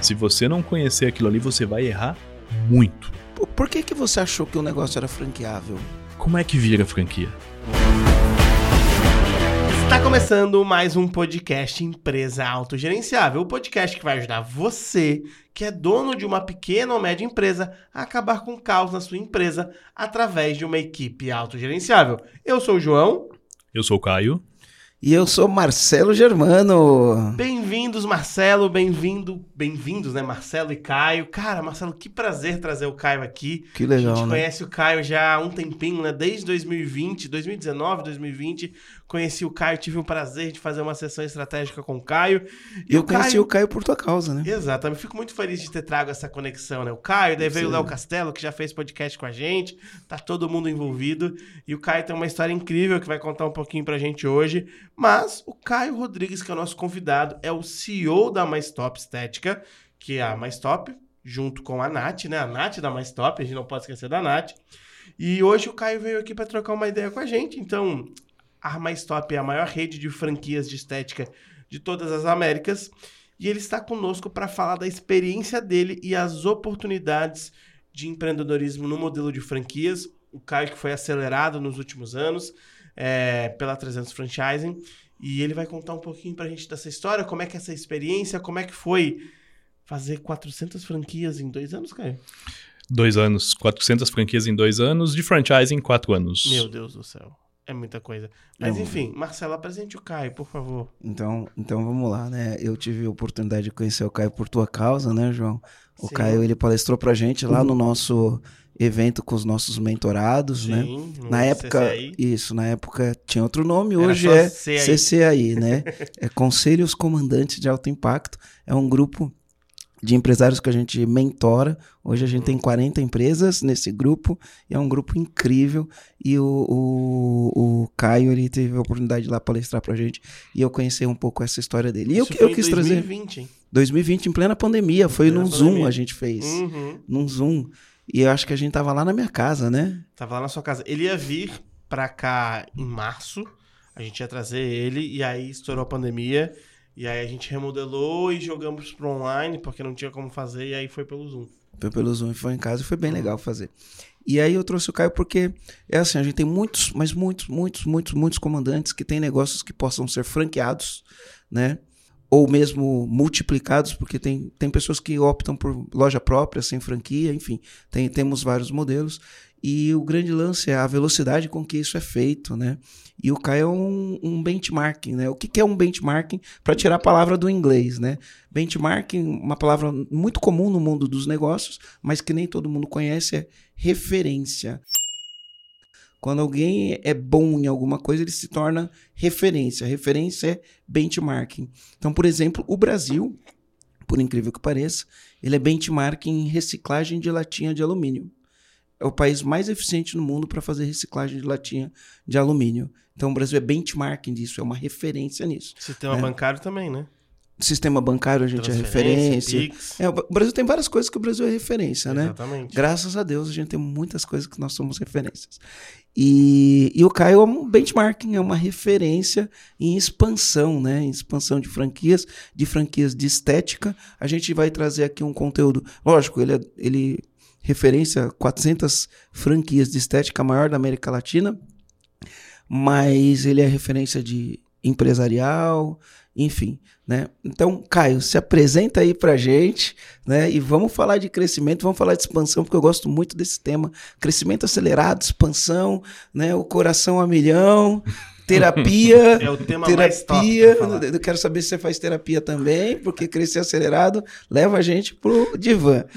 Se você não conhecer aquilo ali, você vai errar muito. Por, por que, que você achou que o negócio era franqueável? Como é que vira franquia? Está começando mais um podcast Empresa Autogerenciável, o podcast que vai ajudar você, que é dono de uma pequena ou média empresa, a acabar com o caos na sua empresa através de uma equipe autogerenciável. Eu sou o João. Eu sou o Caio. E eu sou Marcelo Germano. Bem-vindos, Marcelo, bem-vindo, bem-vindos, né, Marcelo e Caio. Cara, Marcelo, que prazer trazer o Caio aqui. Que legal, A gente né? conhece o Caio já há um tempinho, né, desde 2020, 2019, 2020. Conheci o Caio, tive o prazer de fazer uma sessão estratégica com o Caio. E eu conheci o Caio por tua causa, né? Exatamente, fico muito feliz de ter trago essa conexão, né? O Caio, daí veio o Sim. Léo Castelo, que já fez podcast com a gente, tá todo mundo envolvido. E o Caio tem uma história incrível que vai contar um pouquinho pra gente hoje. Mas o Caio Rodrigues, que é o nosso convidado, é o CEO da Mais Top Estética, que é a Mais Top, junto com a Nath, né? A Nath da Mais Top, a gente não pode esquecer da Nath. E hoje o Caio veio aqui para trocar uma ideia com a gente. Então, a Mais Top é a maior rede de franquias de estética de todas as Américas. E ele está conosco para falar da experiência dele e as oportunidades de empreendedorismo no modelo de franquias. O Caio que foi acelerado nos últimos anos é, pela 300 Franchising. E ele vai contar um pouquinho para a gente dessa história, como é que é essa experiência, como é que foi fazer 400 franquias em dois anos, Caio? Dois anos, 400 franquias em dois anos, de franchise em quatro anos. Meu Deus do céu. É muita coisa. Mas Não. enfim, Marcelo, apresente o Caio, por favor. Então, então vamos lá, né? Eu tive a oportunidade de conhecer o Caio por tua causa, né, João? O Sim. Caio, ele palestrou pra gente lá no nosso evento com os nossos mentorados, né? Sim, no Na época, isso, na época tinha outro nome, Era hoje é. CCAI, né? É Conselhos Comandantes de Alto Impacto. É um grupo de empresários que a gente mentora. Hoje a gente tem 40 empresas nesse grupo e é um grupo incrível. E o, o, o Caio, ele teve a oportunidade de lá palestrar pra gente e eu conhecer um pouco essa história dele. E eu, Isso eu foi em quis trazer 2020, hein? 2020 em plena pandemia, foi plena num Zoom pandemia. a gente fez. Uhum. Num Zoom. E eu acho que a gente tava lá na minha casa, né? Tava lá na sua casa. Ele ia vir pra cá em março. A gente ia trazer ele e aí estourou a pandemia. E aí a gente remodelou e jogamos pro online, porque não tinha como fazer, e aí foi pelo Zoom. Foi pelo Zoom foi em casa e foi bem legal fazer. E aí eu trouxe o Caio porque é assim, a gente tem muitos, mas muitos, muitos, muitos, muitos comandantes que têm negócios que possam ser franqueados, né? Ou mesmo multiplicados, porque tem, tem pessoas que optam por loja própria, sem franquia, enfim, tem, temos vários modelos. E o grande lance é a velocidade com que isso é feito, né? E o Caio é um, um benchmarking, né? O que, que é um benchmarking? Para tirar a palavra do inglês, né? Benchmarking, uma palavra muito comum no mundo dos negócios, mas que nem todo mundo conhece, é referência. Quando alguém é bom em alguma coisa, ele se torna referência. Referência é benchmarking. Então, por exemplo, o Brasil, por incrível que pareça, ele é benchmarking em reciclagem de latinha de alumínio. É o país mais eficiente no mundo para fazer reciclagem de latinha de alumínio. Então, o Brasil é benchmarking disso, é uma referência nisso. Sistema É. bancário também, né? Sistema bancário, a gente é referência. É, o Brasil tem várias coisas que o Brasil é referência, né? Exatamente. Graças a Deus a gente tem muitas coisas que nós somos referências. E, e o Caio é um benchmarking, é uma referência em expansão, né? Em expansão de franquias, de franquias de estética. A gente vai trazer aqui um conteúdo. Lógico, ele, é, ele referência 400 franquias de estética, maior da América Latina, mas ele é referência de empresarial, enfim, né? Então, Caio, se apresenta aí pra gente, né? E vamos falar de crescimento, vamos falar de expansão, porque eu gosto muito desse tema. Crescimento acelerado, expansão, né? O coração a milhão, terapia. É o tema mais top terapia. falar. Eu quero saber se você faz terapia também, porque crescer acelerado leva a gente pro divã.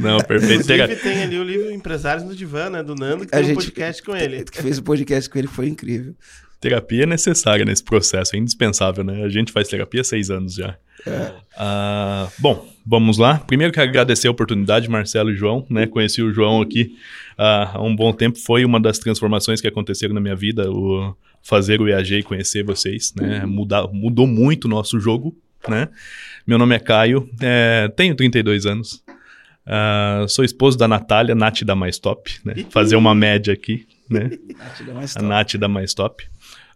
Não, perfeito. Inclusive tem ali o livro Empresários no Divã, né? Do Nando, que A tem um gente- podcast com ele. Que fez o podcast com ele foi incrível. Terapia é necessária nesse processo, é indispensável, né? A gente faz terapia há seis anos já. É. Ah, bom, vamos lá. Primeiro quero agradecer a oportunidade, Marcelo e João, né? Conheci o João aqui ah, há um bom tempo. Foi uma das transformações que aconteceram na minha vida, o fazer o EAG e conhecer vocês, né? Mudar, mudou muito o nosso jogo, né? Meu nome é Caio, é, tenho 32 anos. Ah, sou esposo da Natália, Nath da Mais Top, né? Fazer uma média aqui, né? Nath dá mais A top. Nath da Mais Top.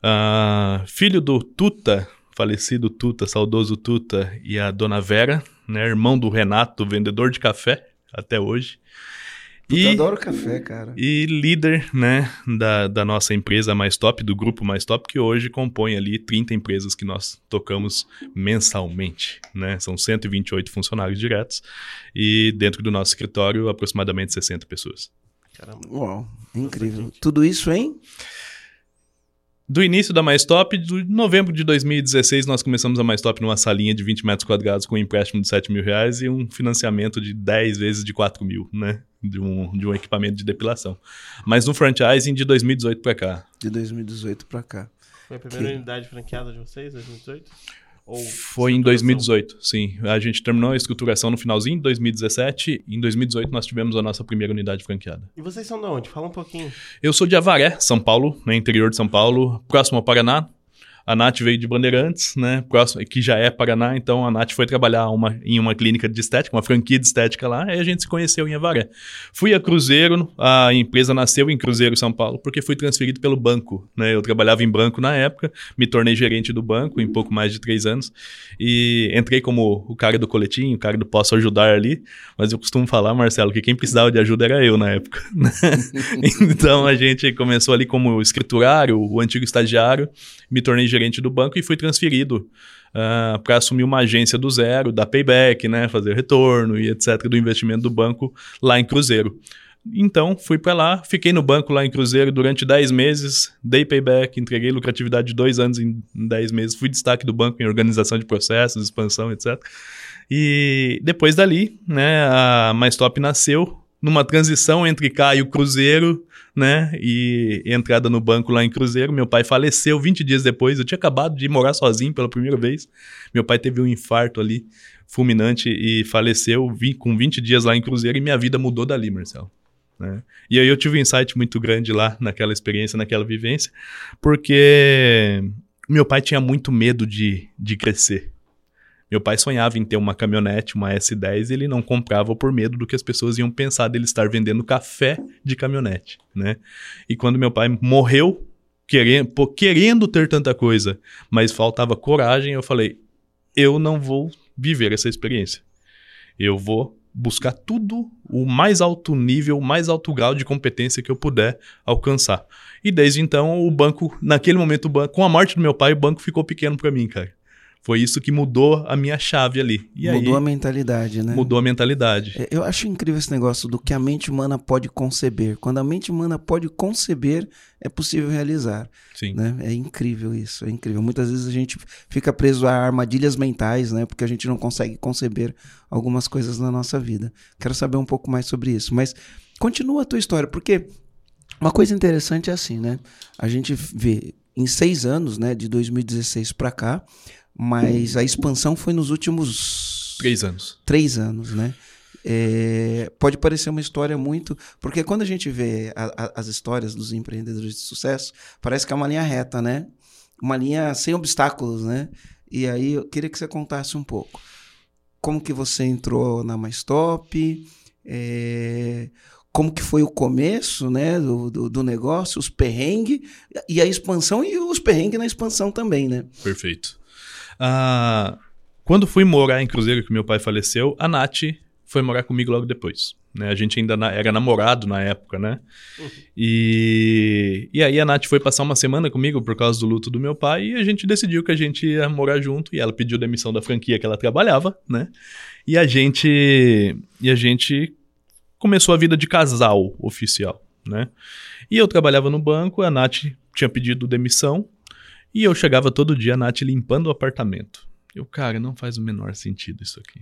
Ah, filho do Tuta, falecido Tuta, saudoso Tuta, e a dona Vera, né, irmão do Renato, vendedor de café até hoje. Puta, E, eu adoro café, cara. e líder né, da, da nossa empresa mais top, do grupo mais top, que hoje compõe ali 30 empresas que nós tocamos mensalmente. Né? São 128 funcionários diretos e dentro do nosso escritório aproximadamente 60 pessoas. Caramba. Uau, incrível. Tudo isso, hein? Do início da Mais Top, de novembro de 2016, nós começamos a Mais Top numa salinha de 20 metros quadrados com um empréstimo de 7 mil reais e um financiamento de 10 vezes de 4 mil, né? De um, de um equipamento de depilação. Mas no franchising de 2018 para cá. De 2018 pra cá. Foi a primeira Que- unidade franqueada de vocês, 2018? Ou Foi em estruturação? 2018, sim. A gente terminou a estruturação no finalzinho de 2017. Em 2018 nós tivemos a nossa primeira unidade franqueada. E vocês são de onde? Fala um pouquinho. Eu sou de Avaré, São Paulo, no interior de São Paulo, próximo ao Paraná. A Nath veio de Bandeirantes, né? Próximo, que já é Paraná, então a Nath foi trabalhar uma, em uma clínica de estética, uma franquia de estética lá, e a gente se conheceu em Avaré. Fui a Cruzeiro, a empresa nasceu em Cruzeiro, São Paulo, porque fui transferido pelo banco, né? Eu trabalhava em banco na época, me tornei gerente do banco em pouco mais de três anos, e entrei como o cara do coletinho, o cara do posso ajudar ali, mas eu costumo falar, Marcelo, que quem precisava de ajuda era eu na época, né? então a gente começou ali como escriturário, o antigo estagiário, me tornei gerente do banco e fui transferido para assumir uma agência do zero, dar payback, né, fazer retorno e etc. do investimento do banco lá em Cruzeiro. Então, fui para lá, fiquei no banco lá em Cruzeiro durante 10 meses, dei payback, entreguei lucratividade de dois anos em 10 meses, fui destaque do banco em organização de processos, expansão, etc. E depois dali, né, a Mais Top nasceu numa transição entre cá e o Cruzeiro, né, e entrada no banco lá em Cruzeiro. Meu pai faleceu 20 dias depois, eu tinha acabado de morar sozinho pela primeira vez. Meu pai teve um infarto ali, fulminante, e faleceu com 20 dias lá em Cruzeiro e minha vida mudou dali, Marcelo. né? E aí eu tive um insight muito grande lá naquela experiência, naquela vivência, porque meu pai tinha muito medo de, de crescer. Meu pai sonhava em ter uma caminhonete, uma S10, e ele não comprava por medo do que as pessoas iam pensar dele estar vendendo café de caminhonete, né? E quando meu pai morreu, querendo, querendo ter tanta coisa, mas faltava coragem, eu falei: eu não vou viver essa experiência. Eu vou buscar tudo o mais alto nível, o mais alto grau de competência que eu puder alcançar. E desde então, o banco, naquele momento, banco, com a morte do meu pai, o banco ficou pequeno para mim, cara. Foi isso que mudou a minha chave ali. E Mudou aí, a mentalidade, né? mudou a mentalidade. É, Eu acho incrível esse negócio do que a mente humana pode conceber. Quando a mente humana pode conceber, é possível realizar. Sim. Né? É incrível isso, é incrível. Muitas vezes a gente fica preso a armadilhas mentais, né? Porque a gente não consegue conceber algumas coisas na nossa vida. Quero saber um pouco mais sobre isso. Mas continua a tua história, porque uma coisa interessante é assim, né? A gente vê em seis anos, né? De 2016 para cá, mas a expansão foi nos últimos Três anos. três anos, né? É, pode parecer uma história muito. Porque quando a gente vê a- a- as histórias dos empreendedores de sucesso, parece que é uma linha reta, né? Uma linha sem obstáculos, né? E aí eu queria que você contasse um pouco. Como que você entrou na Mais Top? É, como que foi o começo né, do, do, do negócio, os perrengues, e a expansão e os perrengues na expansão também, né? Perfeito. Ah, quando fui morar em Cruzeiro, que meu pai faleceu, a Nath foi morar comigo logo depois. Né? A gente ainda na- era namorado na época, né? E, e aí a Nath foi passar uma semana comigo por causa do luto do meu pai e a gente decidiu que a gente ia morar junto e ela pediu demissão da franquia que ela trabalhava, né? E a gente e a gente começou a vida de casal oficial, né? E eu trabalhava no banco, a Nath tinha pedido demissão e eu chegava todo dia, a Nath limpando o apartamento. Eu, cara, não faz o menor sentido isso aqui.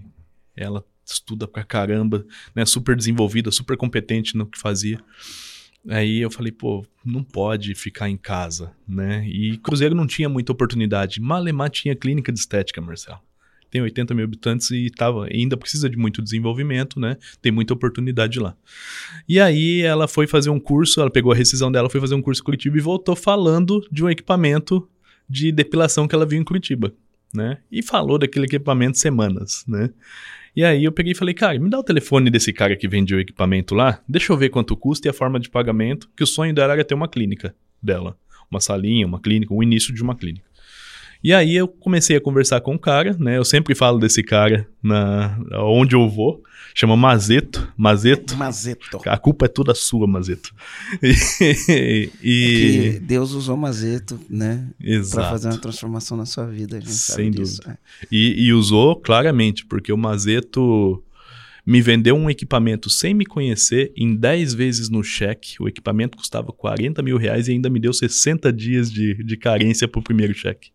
Ela estuda pra caramba, né? Super desenvolvida, super competente no que fazia. Aí eu falei, pô, não pode ficar em casa, né? E Cruzeiro não tinha muita oportunidade. Malemar tinha clínica de estética, Marcelo. Tem 80 mil habitantes e tava, ainda precisa de muito desenvolvimento, né? Tem muita oportunidade lá. E aí ela foi fazer um curso, ela pegou a rescisão dela, foi fazer um curso Curitiba e voltou falando de um equipamento de depilação que ela viu em Curitiba, né? E falou daquele equipamento semanas, né? E aí eu peguei e falei, cara, me dá o telefone desse cara que vende o equipamento lá, deixa eu ver quanto custa e a forma de pagamento, que o sonho dela era ter uma clínica dela. Uma salinha, uma clínica, o início de uma clínica. E aí eu comecei a conversar com o cara, né? Eu sempre falo desse cara na onde eu vou. Chama Mazeto. Mazeto. Mazeto. A culpa é toda sua, Mazeto. E, e... É Deus usou Mazeto, né? Exato. Pra fazer uma transformação na sua vida. Sem dúvida. é. E, e usou claramente, porque o Mazeto me vendeu um equipamento sem me conhecer em 10 vezes no cheque. O equipamento custava 40 mil reais e ainda me deu 60 dias de, de carência pro primeiro cheque.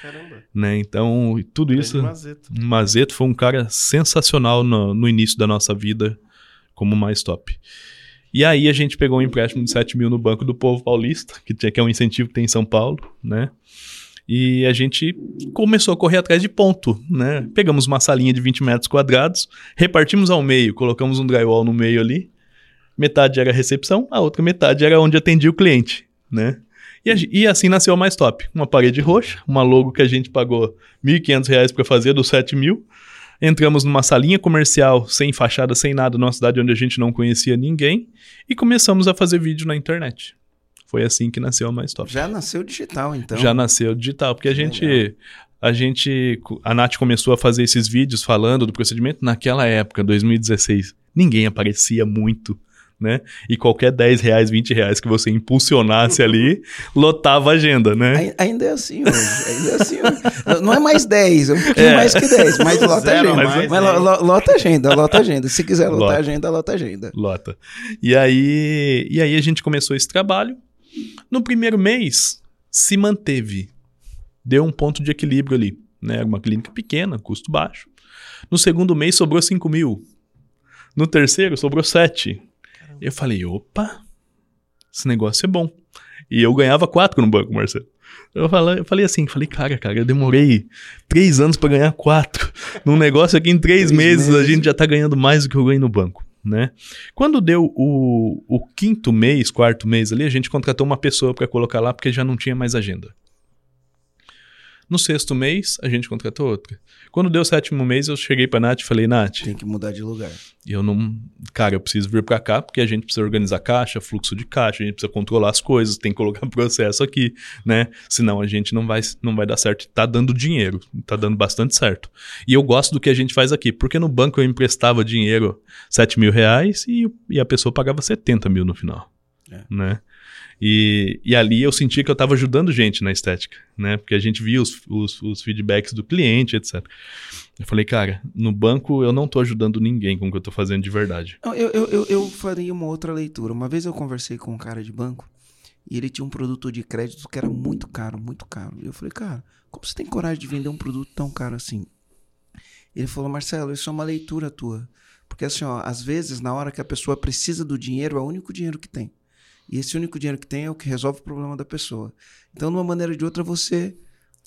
Caramba. Né? Então, tudo Grande isso. Mazeto. Mazeto foi um cara sensacional no, no início da nossa vida como mais top. E aí a gente pegou um empréstimo de 7 mil no Banco do Povo Paulista, que, tinha, que é um incentivo que tem em São Paulo, né? E a gente começou a correr atrás de ponto, né? Pegamos uma salinha de 20 metros quadrados, repartimos ao meio, colocamos um drywall no meio ali. Metade era a recepção, a outra metade era onde atendia o cliente, né? E, e assim nasceu a Mais Top. Uma parede roxa, uma logo que a gente pagou 1.500 reais para fazer dos 7 mil. Entramos numa salinha comercial, sem fachada, sem nada, numa cidade onde a gente não conhecia ninguém. E começamos a fazer vídeo na internet. Foi assim que nasceu a Mais Top. Já nasceu digital, então. Já nasceu digital, porque a gente, legal. a gente, a Nath começou a fazer esses vídeos falando do procedimento naquela época, 2016. Ninguém aparecia muito, né? E qualquer 10 reais, 20 reais que você impulsionasse ali, lotava a agenda, né? Ai- Ainda é assim hoje. Ainda é assim hoje. Não é mais 10, é um pouquinho É. mais que 10, mas lota a Zero agenda. Mas, mais, lo- né? lo- lota a agenda, lota agenda. Se quiser lotar Lota. agenda, lota agenda. Lota. E aí, e aí a gente começou esse trabalho. No primeiro mês, se manteve. Deu um ponto de equilíbrio ali. Né? Era Uma clínica pequena, custo baixo. No segundo mês, sobrou 5 mil. No terceiro, sobrou 7. Eu falei, opa, esse negócio é bom. E eu ganhava 4 no banco, Marcelo. Eu falei, eu falei assim, falei, cara, cara, eu demorei três anos pra ganhar quatro. Num negócio aqui, em três, Três meses, a meses. gente já tá ganhando mais do que eu ganho no banco, né? Quando deu o, o quinto mês, quarto mês ali, a gente contratou uma pessoa pra colocar lá, porque já não tinha mais agenda. No sexto mês, a gente contratou outra. Quando deu o sétimo mês, eu cheguei pra Nath e falei, Nath, Tem que mudar de lugar. eu não. Cara, eu preciso vir pra cá porque a gente precisa organizar caixa, fluxo de caixa, a gente precisa controlar as coisas, tem que colocar processo aqui, né? Senão a gente não vai, não vai dar certo. Tá dando dinheiro, tá dando bastante certo. E eu gosto do que a gente faz aqui, porque no banco eu emprestava dinheiro 7 mil reais e, e a pessoa pagava 70 mil no final, É. né? E, e ali eu sentia que eu estava ajudando gente na estética, né? Porque a gente via os, os, os feedbacks do cliente, etc. Eu falei, cara, no banco eu não tô ajudando ninguém com o que eu tô fazendo de verdade. Eu, eu, eu, eu faria uma outra leitura. Uma vez eu conversei com um cara de banco e ele tinha um produto de crédito que era muito caro, muito caro. E eu falei, cara, como você tem coragem de vender um produto tão caro assim? Ele falou, Marcelo, isso é uma leitura tua. Porque assim, ó, às vezes, na hora que a pessoa precisa do dinheiro, é o único dinheiro que tem. E esse único dinheiro que tem é o que resolve o problema da pessoa. Então, de uma maneira ou de outra, você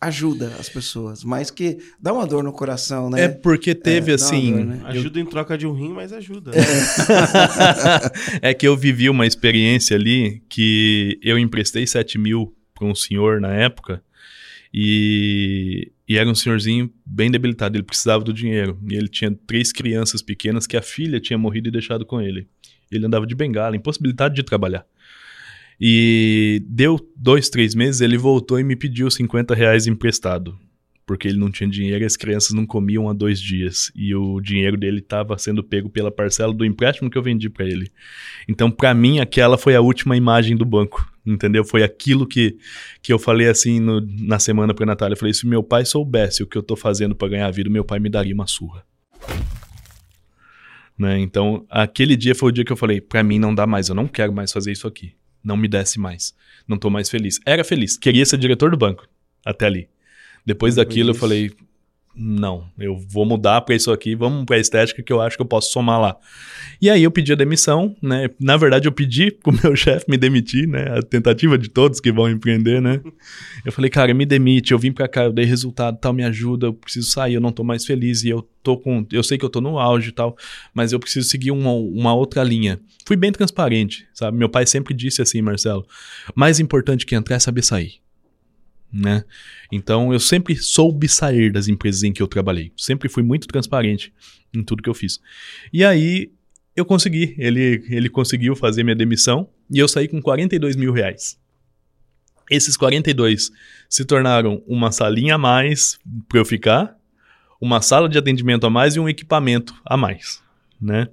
ajuda as pessoas. Mas que dá uma dor no coração, né? É porque teve É, dá uma assim. dor, né? eu- Ajuda em troca de um rim, mas ajuda. é que eu vivi uma experiência ali que eu emprestei 7 mil para um senhor na época e, e era um senhorzinho bem debilitado, ele precisava do dinheiro. E ele tinha três crianças pequenas que a filha tinha morrido e deixado com ele. Ele andava de bengala, impossibilidade de trabalhar. E deu dois, três meses, ele voltou e me pediu 50 reais emprestado. Porque ele não tinha dinheiro e as crianças não comiam há dois dias. E o dinheiro dele estava sendo pego pela parcela do empréstimo que eu vendi para ele. Então, para mim, aquela foi a última imagem do banco. Entendeu? Foi aquilo que, que eu falei assim no- na semana pra Natália. Eu falei: se meu pai soubesse o que eu tô fazendo para ganhar a vida, meu pai me daria uma surra. Né? Então, aquele dia foi o dia que eu falei: pra mim não dá mais, eu não quero mais fazer isso aqui. Não me desce mais. Não tô mais feliz. Era feliz, queria ser diretor do banco. Até ali. Depois daquilo eu falei: não, eu vou mudar pra isso aqui, vamos pra estética que eu acho que eu posso somar lá. E aí eu pedi a demissão, né? Na verdade, eu pedi pro meu chefe me demitir, né? A tentativa de todos que vão empreender, né? Eu falei, cara, me demite, eu vim pra cá, eu dei resultado, tal, me ajuda, eu preciso sair, eu não tô mais feliz e eu tô com, eu sei que eu tô no auge e tal, mas eu preciso seguir uma, uma outra linha. Fui bem transparente, sabe? Meu pai sempre disse assim, Marcelo, mais importante que entrar é saber sair. Né? Então eu sempre soube sair das empresas em que eu trabalhei. Sempre fui muito transparente em tudo que eu fiz. E aí eu consegui. Ele, ele conseguiu fazer minha demissão e eu saí com 42 mil reais. Esses 42 se tornaram uma salinha a mais para eu ficar, uma sala de atendimento a mais e um equipamento a mais, né?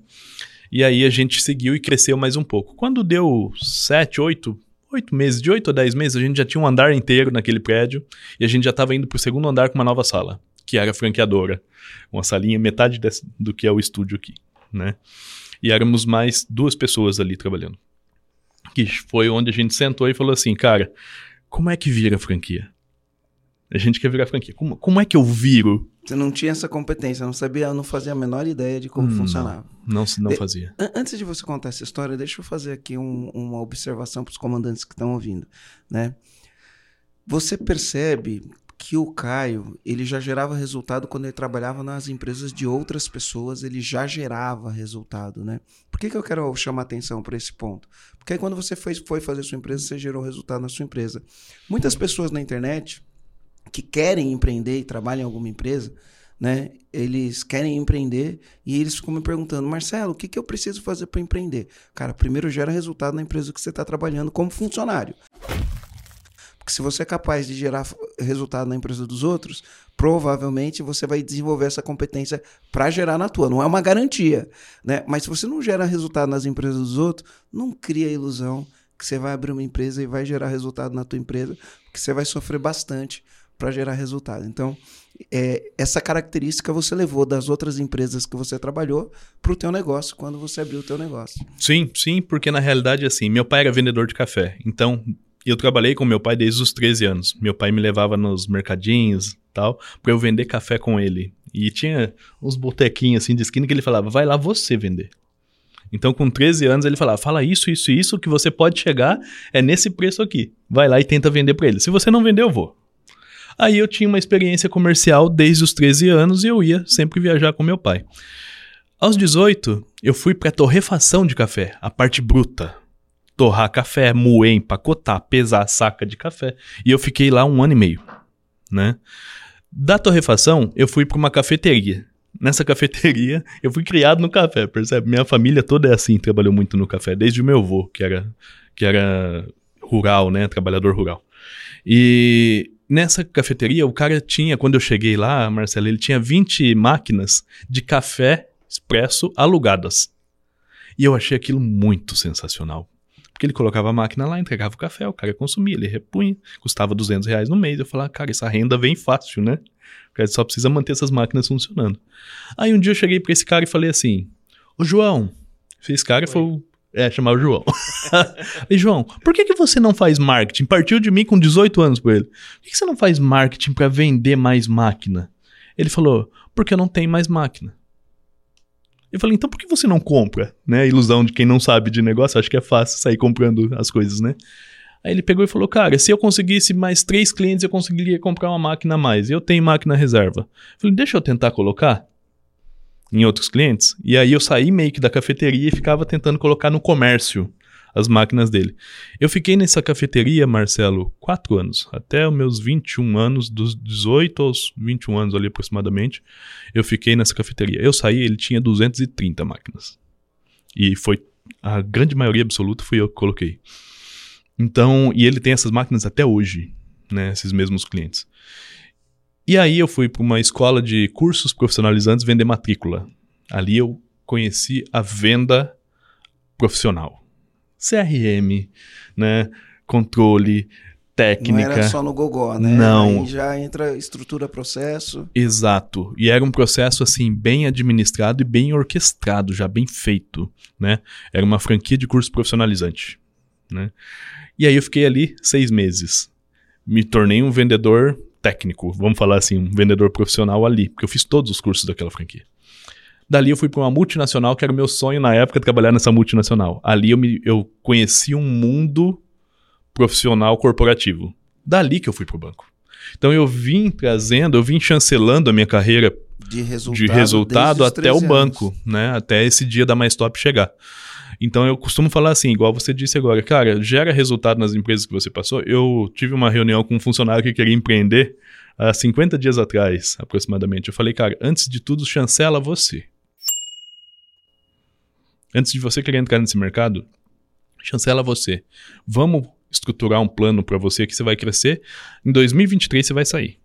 E aí a gente seguiu e cresceu mais um pouco. Quando deu 7, 8, 8 meses, de 8 a 10 meses, a gente já tinha um andar inteiro naquele prédio e a gente já estava indo para o segundo andar com uma nova sala, que era franqueadora. Uma salinha, metade desse, do que é o estúdio aqui, né? E éramos mais duas pessoas ali trabalhando. Que foi onde a gente sentou e falou assim, cara, como é que vira franquia? A gente quer virar franquia. Como, como é que eu viro? Você não tinha essa competência, não sabia, não fazia a menor ideia de como Não. funcionava. Não, não De- fazia. An- Antes de você contar essa história, deixa eu fazer aqui um- uma observação para os comandantes que estão ouvindo, né? Você percebe que o Caio, ele já gerava resultado quando ele trabalhava nas empresas de outras pessoas, ele já gerava resultado, né? Por que, que eu quero chamar atenção para esse ponto? Porque aí quando você foi, foi fazer sua empresa, você gerou resultado na sua empresa. Muitas pessoas na internet que querem empreender e trabalham em alguma empresa, né? Eles querem empreender e eles ficam me perguntando, Marcelo, o que, que eu preciso fazer para empreender? Cara, primeiro gera resultado na empresa que você está trabalhando como funcionário. Porque se você é capaz de gerar resultado na empresa dos outros, provavelmente você vai desenvolver essa competência para gerar na tua. Não é uma garantia, né? Mas se você não gera resultado nas empresas dos outros, não cria a ilusão que você vai abrir uma empresa e vai gerar resultado na tua empresa, porque você vai sofrer bastante para gerar resultado. Então, é, essa característica você levou das outras empresas que você trabalhou para o teu negócio quando você abriu o teu negócio. Sim, sim, porque na realidade, assim, meu pai era vendedor de café. Então, eu trabalhei com meu pai desde os 13 anos. Meu pai me levava nos mercadinhos tal, pra eu vender café com ele. E tinha uns botequinhos assim de esquina que ele falava, vai lá você vender. Então, com 13 anos, ele falava, fala isso, isso, isso, que você pode chegar é nesse preço aqui. Vai lá e tenta vender pra ele. Se você não vender, eu vou. Aí eu tinha uma experiência comercial desde os 13 anos e eu ia sempre viajar com meu pai. Aos 18, eu fui pra torrefação de café, a parte bruta. Torrar café, moer, empacotar, pesar a saca de café. E eu fiquei lá um ano e meio, né? Da torrefação, eu fui pra uma cafeteria. Nessa cafeteria, eu fui criado no café, percebe? Minha família toda é assim, trabalhou muito no café, desde o meu avô, que era, que era rural, né? Trabalhador rural. E nessa cafeteria, o cara tinha, quando eu cheguei lá, Marcelo, ele tinha 20 máquinas de café expresso alugadas. E eu achei aquilo muito sensacional. Porque ele colocava a máquina lá, entregava o café, o cara consumia, ele repunha, custava 200 reais no mês. Eu falava, cara, essa renda vem fácil, né? O cara só precisa manter essas máquinas funcionando. Aí um dia eu cheguei pra esse cara e falei assim: Ô João, esse cara foi. o- É, chamava o João. e João, por que, que você não faz marketing? Partiu de mim com 18 anos com ele. Por que, que você não faz marketing pra vender mais máquina? Ele falou, porque eu não tenho mais máquina. Eu falei, então por que você não compra? Né? Ilusão de quem não sabe de negócio, acho que é fácil sair comprando as coisas, né? Aí ele pegou e falou, cara, se eu conseguisse mais três clientes, eu conseguiria comprar uma máquina a mais. Eu tenho máquina reserva. Eu falei, deixa eu tentar colocar em outros clientes. E aí eu saí meio que da cafeteria e ficava tentando colocar no comércio as máquinas dele. Eu fiquei nessa cafeteria, Marcelo, quatro anos, até os meus 21 anos, dos 18 aos 21 anos ali aproximadamente, eu fiquei nessa cafeteria. Eu saí, ele tinha 230 máquinas. E foi a grande maioria absoluta fui eu que coloquei. Então, e ele tem essas máquinas até hoje, né, esses mesmos clientes. E aí eu fui para uma escola de cursos profissionalizantes vender matrícula. Ali eu conheci a venda profissional. CRM, né, controle, técnica. Não era só no gogó, né? Não. Aí já entra estrutura, processo. Exato. E era um processo assim bem administrado e bem orquestrado, já bem feito, né? Era uma franquia de curso profissionalizante, né? E aí eu fiquei ali seis meses. Me tornei um vendedor técnico, vamos falar assim, um vendedor profissional ali, porque eu fiz todos os cursos daquela franquia. Dali eu fui para uma multinacional, que era o meu sonho na época trabalhar nessa multinacional. Ali eu, me, eu conheci um mundo profissional corporativo. Dali que eu fui pro banco. Então eu vim trazendo, eu vim chancelando a minha carreira De resultado, de resultado até o 13 banco, anos. né? Até esse dia da Mais Top chegar. Então eu costumo falar assim, igual você disse agora, cara, gera resultado nas empresas que você passou. Eu tive uma reunião com um funcionário que queria empreender há 50 dias atrás, aproximadamente. Eu falei, cara, antes de tudo, chancela você. Antes de você querer entrar nesse mercado, chancela você. Vamos estruturar um plano para você que você vai crescer. Em 2023 você vai sair.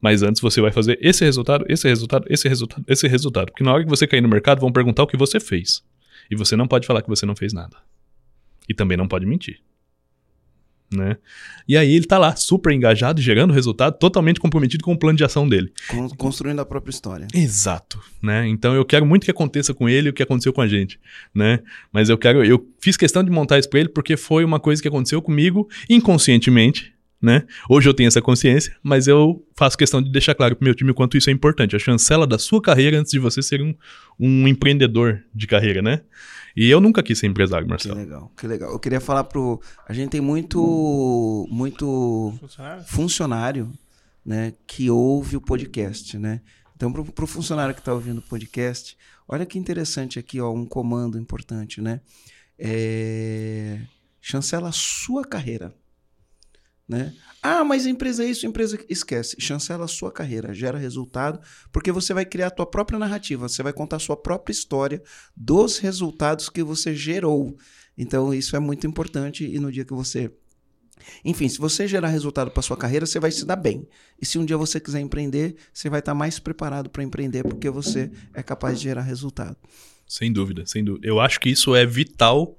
Mas antes você vai fazer esse resultado, esse resultado, esse resultado, esse resultado. Porque na hora que você cair no mercado, vão perguntar o que você fez. E você não pode falar que você não fez nada. E também não pode mentir. Né? E aí ele tá lá, super engajado, gerando resultado, totalmente comprometido com o plano de ação dele. Construindo a própria história. Exato, né? Então eu quero muito que aconteça com ele o que aconteceu com a gente, né? Mas eu quero, eu fiz questão de montar isso para ele porque foi uma coisa que aconteceu comigo inconscientemente, né? Hoje eu tenho essa consciência, mas eu faço questão de deixar claro pro meu time o quanto isso é importante. A chancela da sua carreira antes de você ser um, um empreendedor de carreira, né? E eu nunca quis ser empresário, Marcelo. Que legal, que legal. Eu queria falar pro. A gente tem muito. Muito Funcionário? funcionário, né? Que ouve o podcast, né? Então, pro, pro funcionário que está ouvindo o podcast, olha que interessante aqui, ó, um comando importante, né? É, chancela a sua carreira. Né? Ah, mas a empresa é isso, a empresa esquece. Chancela a sua carreira, gera resultado, porque você vai criar a tua própria narrativa, você vai contar a sua própria história dos resultados que você gerou. Então, isso é muito importante e no dia que você enfim, se você gerar resultado para sua carreira, você vai se dar bem. E se um dia você quiser empreender, você vai estar mais preparado para empreender porque você é capaz de gerar resultado. Sem dúvida, sem dúvida. Eu acho que isso é vital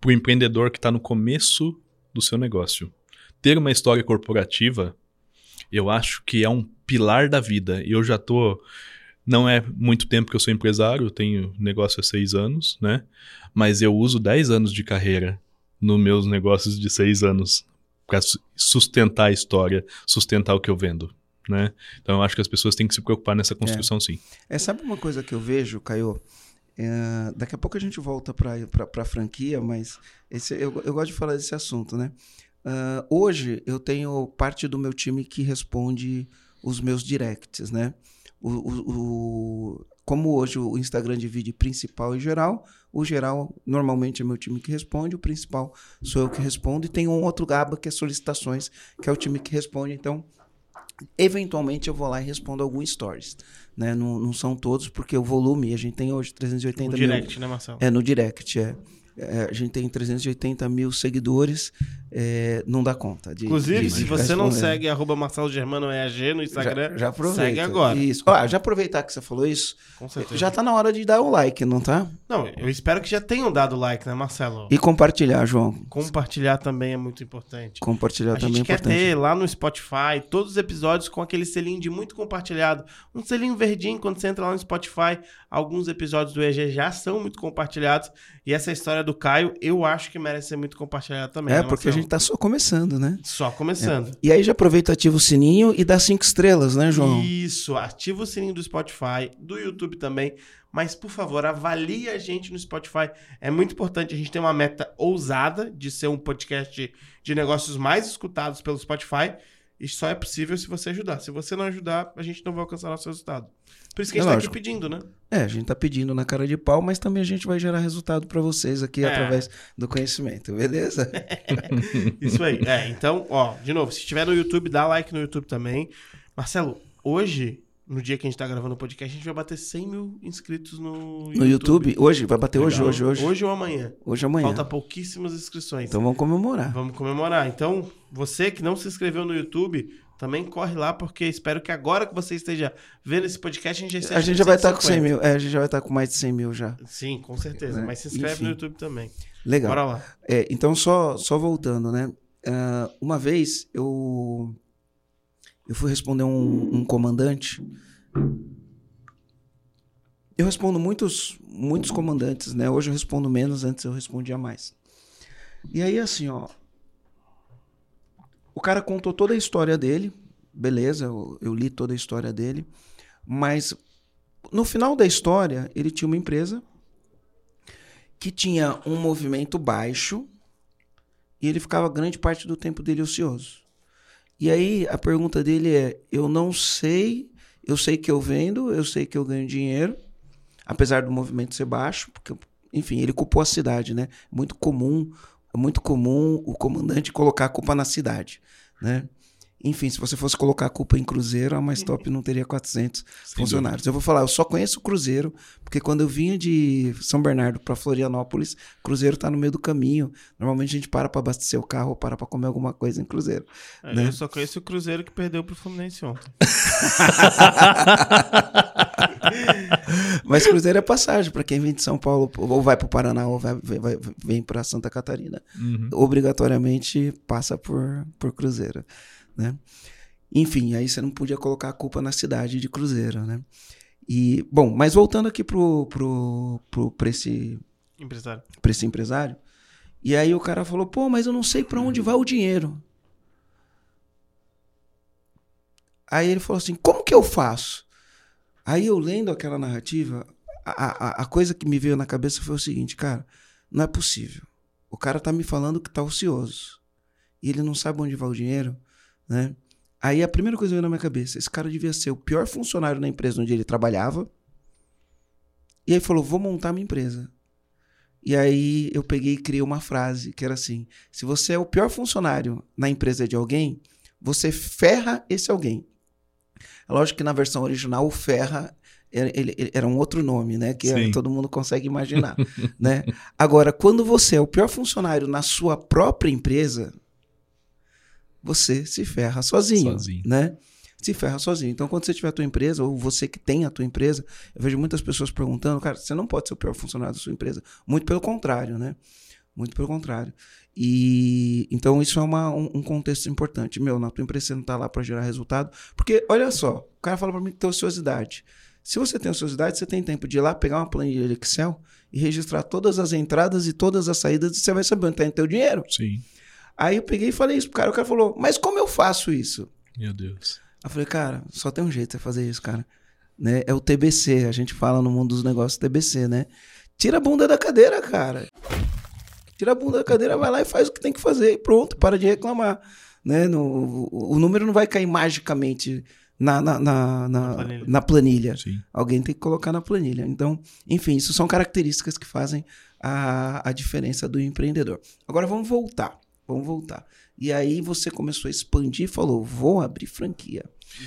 para o empreendedor que está no começo do seu negócio. Ter uma história corporativa, eu acho que é um pilar da vida. E eu já tô. Não é muito tempo que eu sou empresário, eu tenho negócio há seis anos, né? Mas eu uso dez anos de carreira nos meus negócios de seis anos para sustentar a história, sustentar o que eu vendo. Né? Então eu acho que as pessoas têm que se preocupar nessa construção, sim. É, sabe uma coisa que eu vejo, Caio? É, daqui a pouco a gente volta para a franquia, mas esse, eu, eu gosto de falar desse assunto, né? Uh, hoje eu tenho parte do meu time que responde os meus directs, né? O, o, o, como hoje o Instagram divide principal e geral, o geral normalmente é meu time que responde, o principal sou eu que respondo, e tem um outro aba que é solicitações, que é o time que responde. Então, eventualmente eu vou lá e respondo alguns stories. Né? Não, não são todos, porque o volume, a gente tem hoje 380 No mil. direct, né, Marcelo? É, no direct, é. É, a gente tem 380 mil seguidores, é, não dá conta. De, Inclusive, de- se de você não segue arroba Marcelo Germano EAG no Instagram, já, já aproveita. segue agora. Isso. Ó, já aproveitar que você falou isso, Com certeza. já tá na hora de dar o like, não tá? Não, eu espero que já tenham dado like, né, Marcelo? E compartilhar, João. Compartilhar também é muito importante. Compartilhar A também gente é quer importante. ter lá no Spotify todos os episódios com aquele selinho de muito compartilhado. Um selinho verdinho quando você entra lá no Spotify. Alguns episódios do EG já são muito compartilhados. E essa história do Caio, eu acho que merece ser muito compartilhada também. É, né, porque a gente tá só começando, né? Só começando. E aí já aproveita, ativa o sininho e dá cinco estrelas, né, João? Isso, ativa o sininho do Spotify, do YouTube também. Mas, por favor, avalie a gente no Spotify. É muito importante. A gente tem uma meta ousada de ser um podcast de negócios mais escutados pelo Spotify. E só é possível se você ajudar. Se você não ajudar, a gente não vai alcançar nosso resultado. Por isso que a É gente tá lógico. aqui pedindo, né? É, a gente tá pedindo na cara de pau, mas também a gente vai gerar resultado para vocês aqui É. através do conhecimento, beleza? Isso aí. É, então, ó, de novo, se estiver no YouTube, dá like no YouTube também. Marcelo, hoje, no dia que a gente tá gravando o podcast, a gente vai bater 100 mil inscritos no YouTube. No YouTube, hoje, vai bater hoje, Legal. hoje, hoje. Hoje ou amanhã. Hoje ou amanhã. Falta pouquíssimas inscrições. Então vamos comemorar. Vamos comemorar. Então, você que não se inscreveu no YouTube, também corre lá, porque espero que agora que você esteja vendo esse podcast, a gente já esteja A gente já vai estar com 100 150. mil. É, a gente já vai estar com mais de 100 mil já. Sim, com certeza. Né? Mas se inscreve Enfim. no YouTube também. Legal. Bora lá. É, então, só, só voltando, né? Ah, uma vez eu, eu fui responder um, um comandante. Eu respondo muitos, muitos comandantes, né? Hoje eu respondo menos, antes eu respondia mais. E aí, assim, ó. O cara contou toda a história dele, beleza, eu, eu li toda a história dele, mas no final da história, ele tinha uma empresa que tinha um movimento baixo e ele ficava grande parte do tempo dele ocioso. E aí a pergunta dele é: eu não sei, eu sei que eu vendo, eu sei que eu ganho dinheiro, apesar do movimento ser baixo, porque, enfim, ele culpou a cidade, né? Muito comum, muito comum o comandante colocar a culpa na cidade, né? Enfim, se você fosse colocar a culpa em Cruzeiro, a Mais Top não teria 400 funcionários. Eu vou falar, eu só conheço o Cruzeiro, porque quando eu vinha de São Bernardo para Florianópolis, Cruzeiro tá no meio do caminho. Normalmente a gente para para abastecer o carro ou para para comer alguma coisa em Cruzeiro. É, né? Eu só conheço o Cruzeiro que perdeu pro Fluminense ontem. Mas Cruzeiro é passagem para quem vem de São Paulo ou vai para o Paraná ou vai, vai- vai- vem para Santa Catarina. Uhum. Obrigatoriamente passa por, por Cruzeiro, né? Enfim, aí você não podia colocar a culpa na cidade de Cruzeiro, né? E, bom, mas voltando aqui pro, pro, pro, pra, esse, Empresário. pra esse empresário, e aí o cara falou, pô, mas eu não sei para onde vai o dinheiro. Aí ele falou assim, como que eu faço? Aí eu lendo aquela narrativa, a, a, a coisa que me veio na cabeça foi o seguinte, cara, não é possível. O cara tá me falando que tá ocioso. E ele não sabe onde vai o dinheiro, né? Aí a primeira coisa que veio na minha cabeça, esse cara devia ser o pior funcionário na empresa onde ele trabalhava. E aí falou, vou montar minha empresa. E aí eu peguei e criei uma frase que era assim: se você é o pior funcionário na empresa de alguém, você ferra esse alguém. É lógico que na versão original o ferra era, ele- ele- era um outro nome, né? Que Sim. todo mundo consegue imaginar, né? Agora, quando você é o pior funcionário na sua própria empresa, você se ferra sozinho, Sozinho. né? Se ferra sozinho. Então, quando você tiver a tua empresa, ou você que tem a tua empresa, eu vejo muitas pessoas perguntando, cara, você não pode ser o pior funcionário da sua empresa. Muito pelo contrário, né? Muito pelo contrário. E então isso é uma- um, um contexto importante. Meu, na tua empresa você não tá lá para gerar resultado. Porque, olha só, o cara fala para mim que tem ociosidade. Se você tem ociosidade, você tem tempo de ir lá, pegar uma planilha de Excel e registrar todas as entradas e todas as saídas e você vai saber onde tá indo teu dinheiro. Sim. Aí eu peguei e falei isso pro cara. O cara falou, mas como eu faço isso? Meu Deus. Eu falei, cara, só tem um jeito de você fazer isso, cara. Né? É o TBC, a gente fala no mundo dos negócios TBC, né? Tira a bunda da cadeira, cara. Tira a bunda da cadeira, vai lá e faz o que tem que fazer e pronto, para de reclamar. Né? No, o, o número não vai cair magicamente na, na, na, na- planilha. na planilha. Alguém tem que colocar na planilha. Então, enfim, isso são características que fazem a, a diferença do empreendedor. Agora vamos voltar. Vamos voltar. E aí você começou a expandir e falou: vou abrir franquia.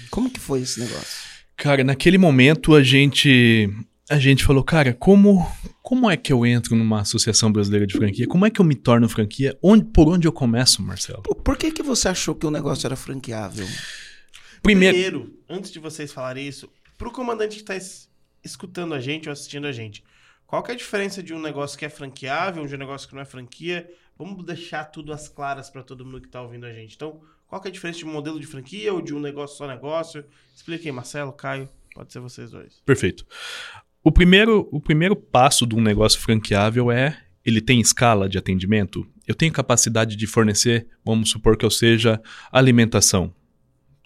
Como que foi esse negócio? Cara, naquele momento a gente a gente falou, cara, como como é que eu entro numa associação brasileira de franquia? Como é que eu me torno franquia? Onde, por onde eu começo, Marcelo? Por, por que, que você achou que o negócio era franqueável? Primeiro, Primeiro, antes de vocês falarem isso, pro comandante que tá es- escutando a gente ou assistindo a gente, qual que é a diferença de um negócio que é franqueável, de um negócio que não é franquia? Vamos deixar tudo às claras para todo mundo que tá ouvindo a gente. Então, qual que é a diferença de um modelo de franquia ou de um negócio só negócio? Expliquem, Marcelo, Caio, pode ser vocês dois. perfeito. O primeiro, o primeiro passo de um negócio franqueável é ele tem escala de atendimento. Eu tenho capacidade de fornecer, vamos supor que eu seja alimentação,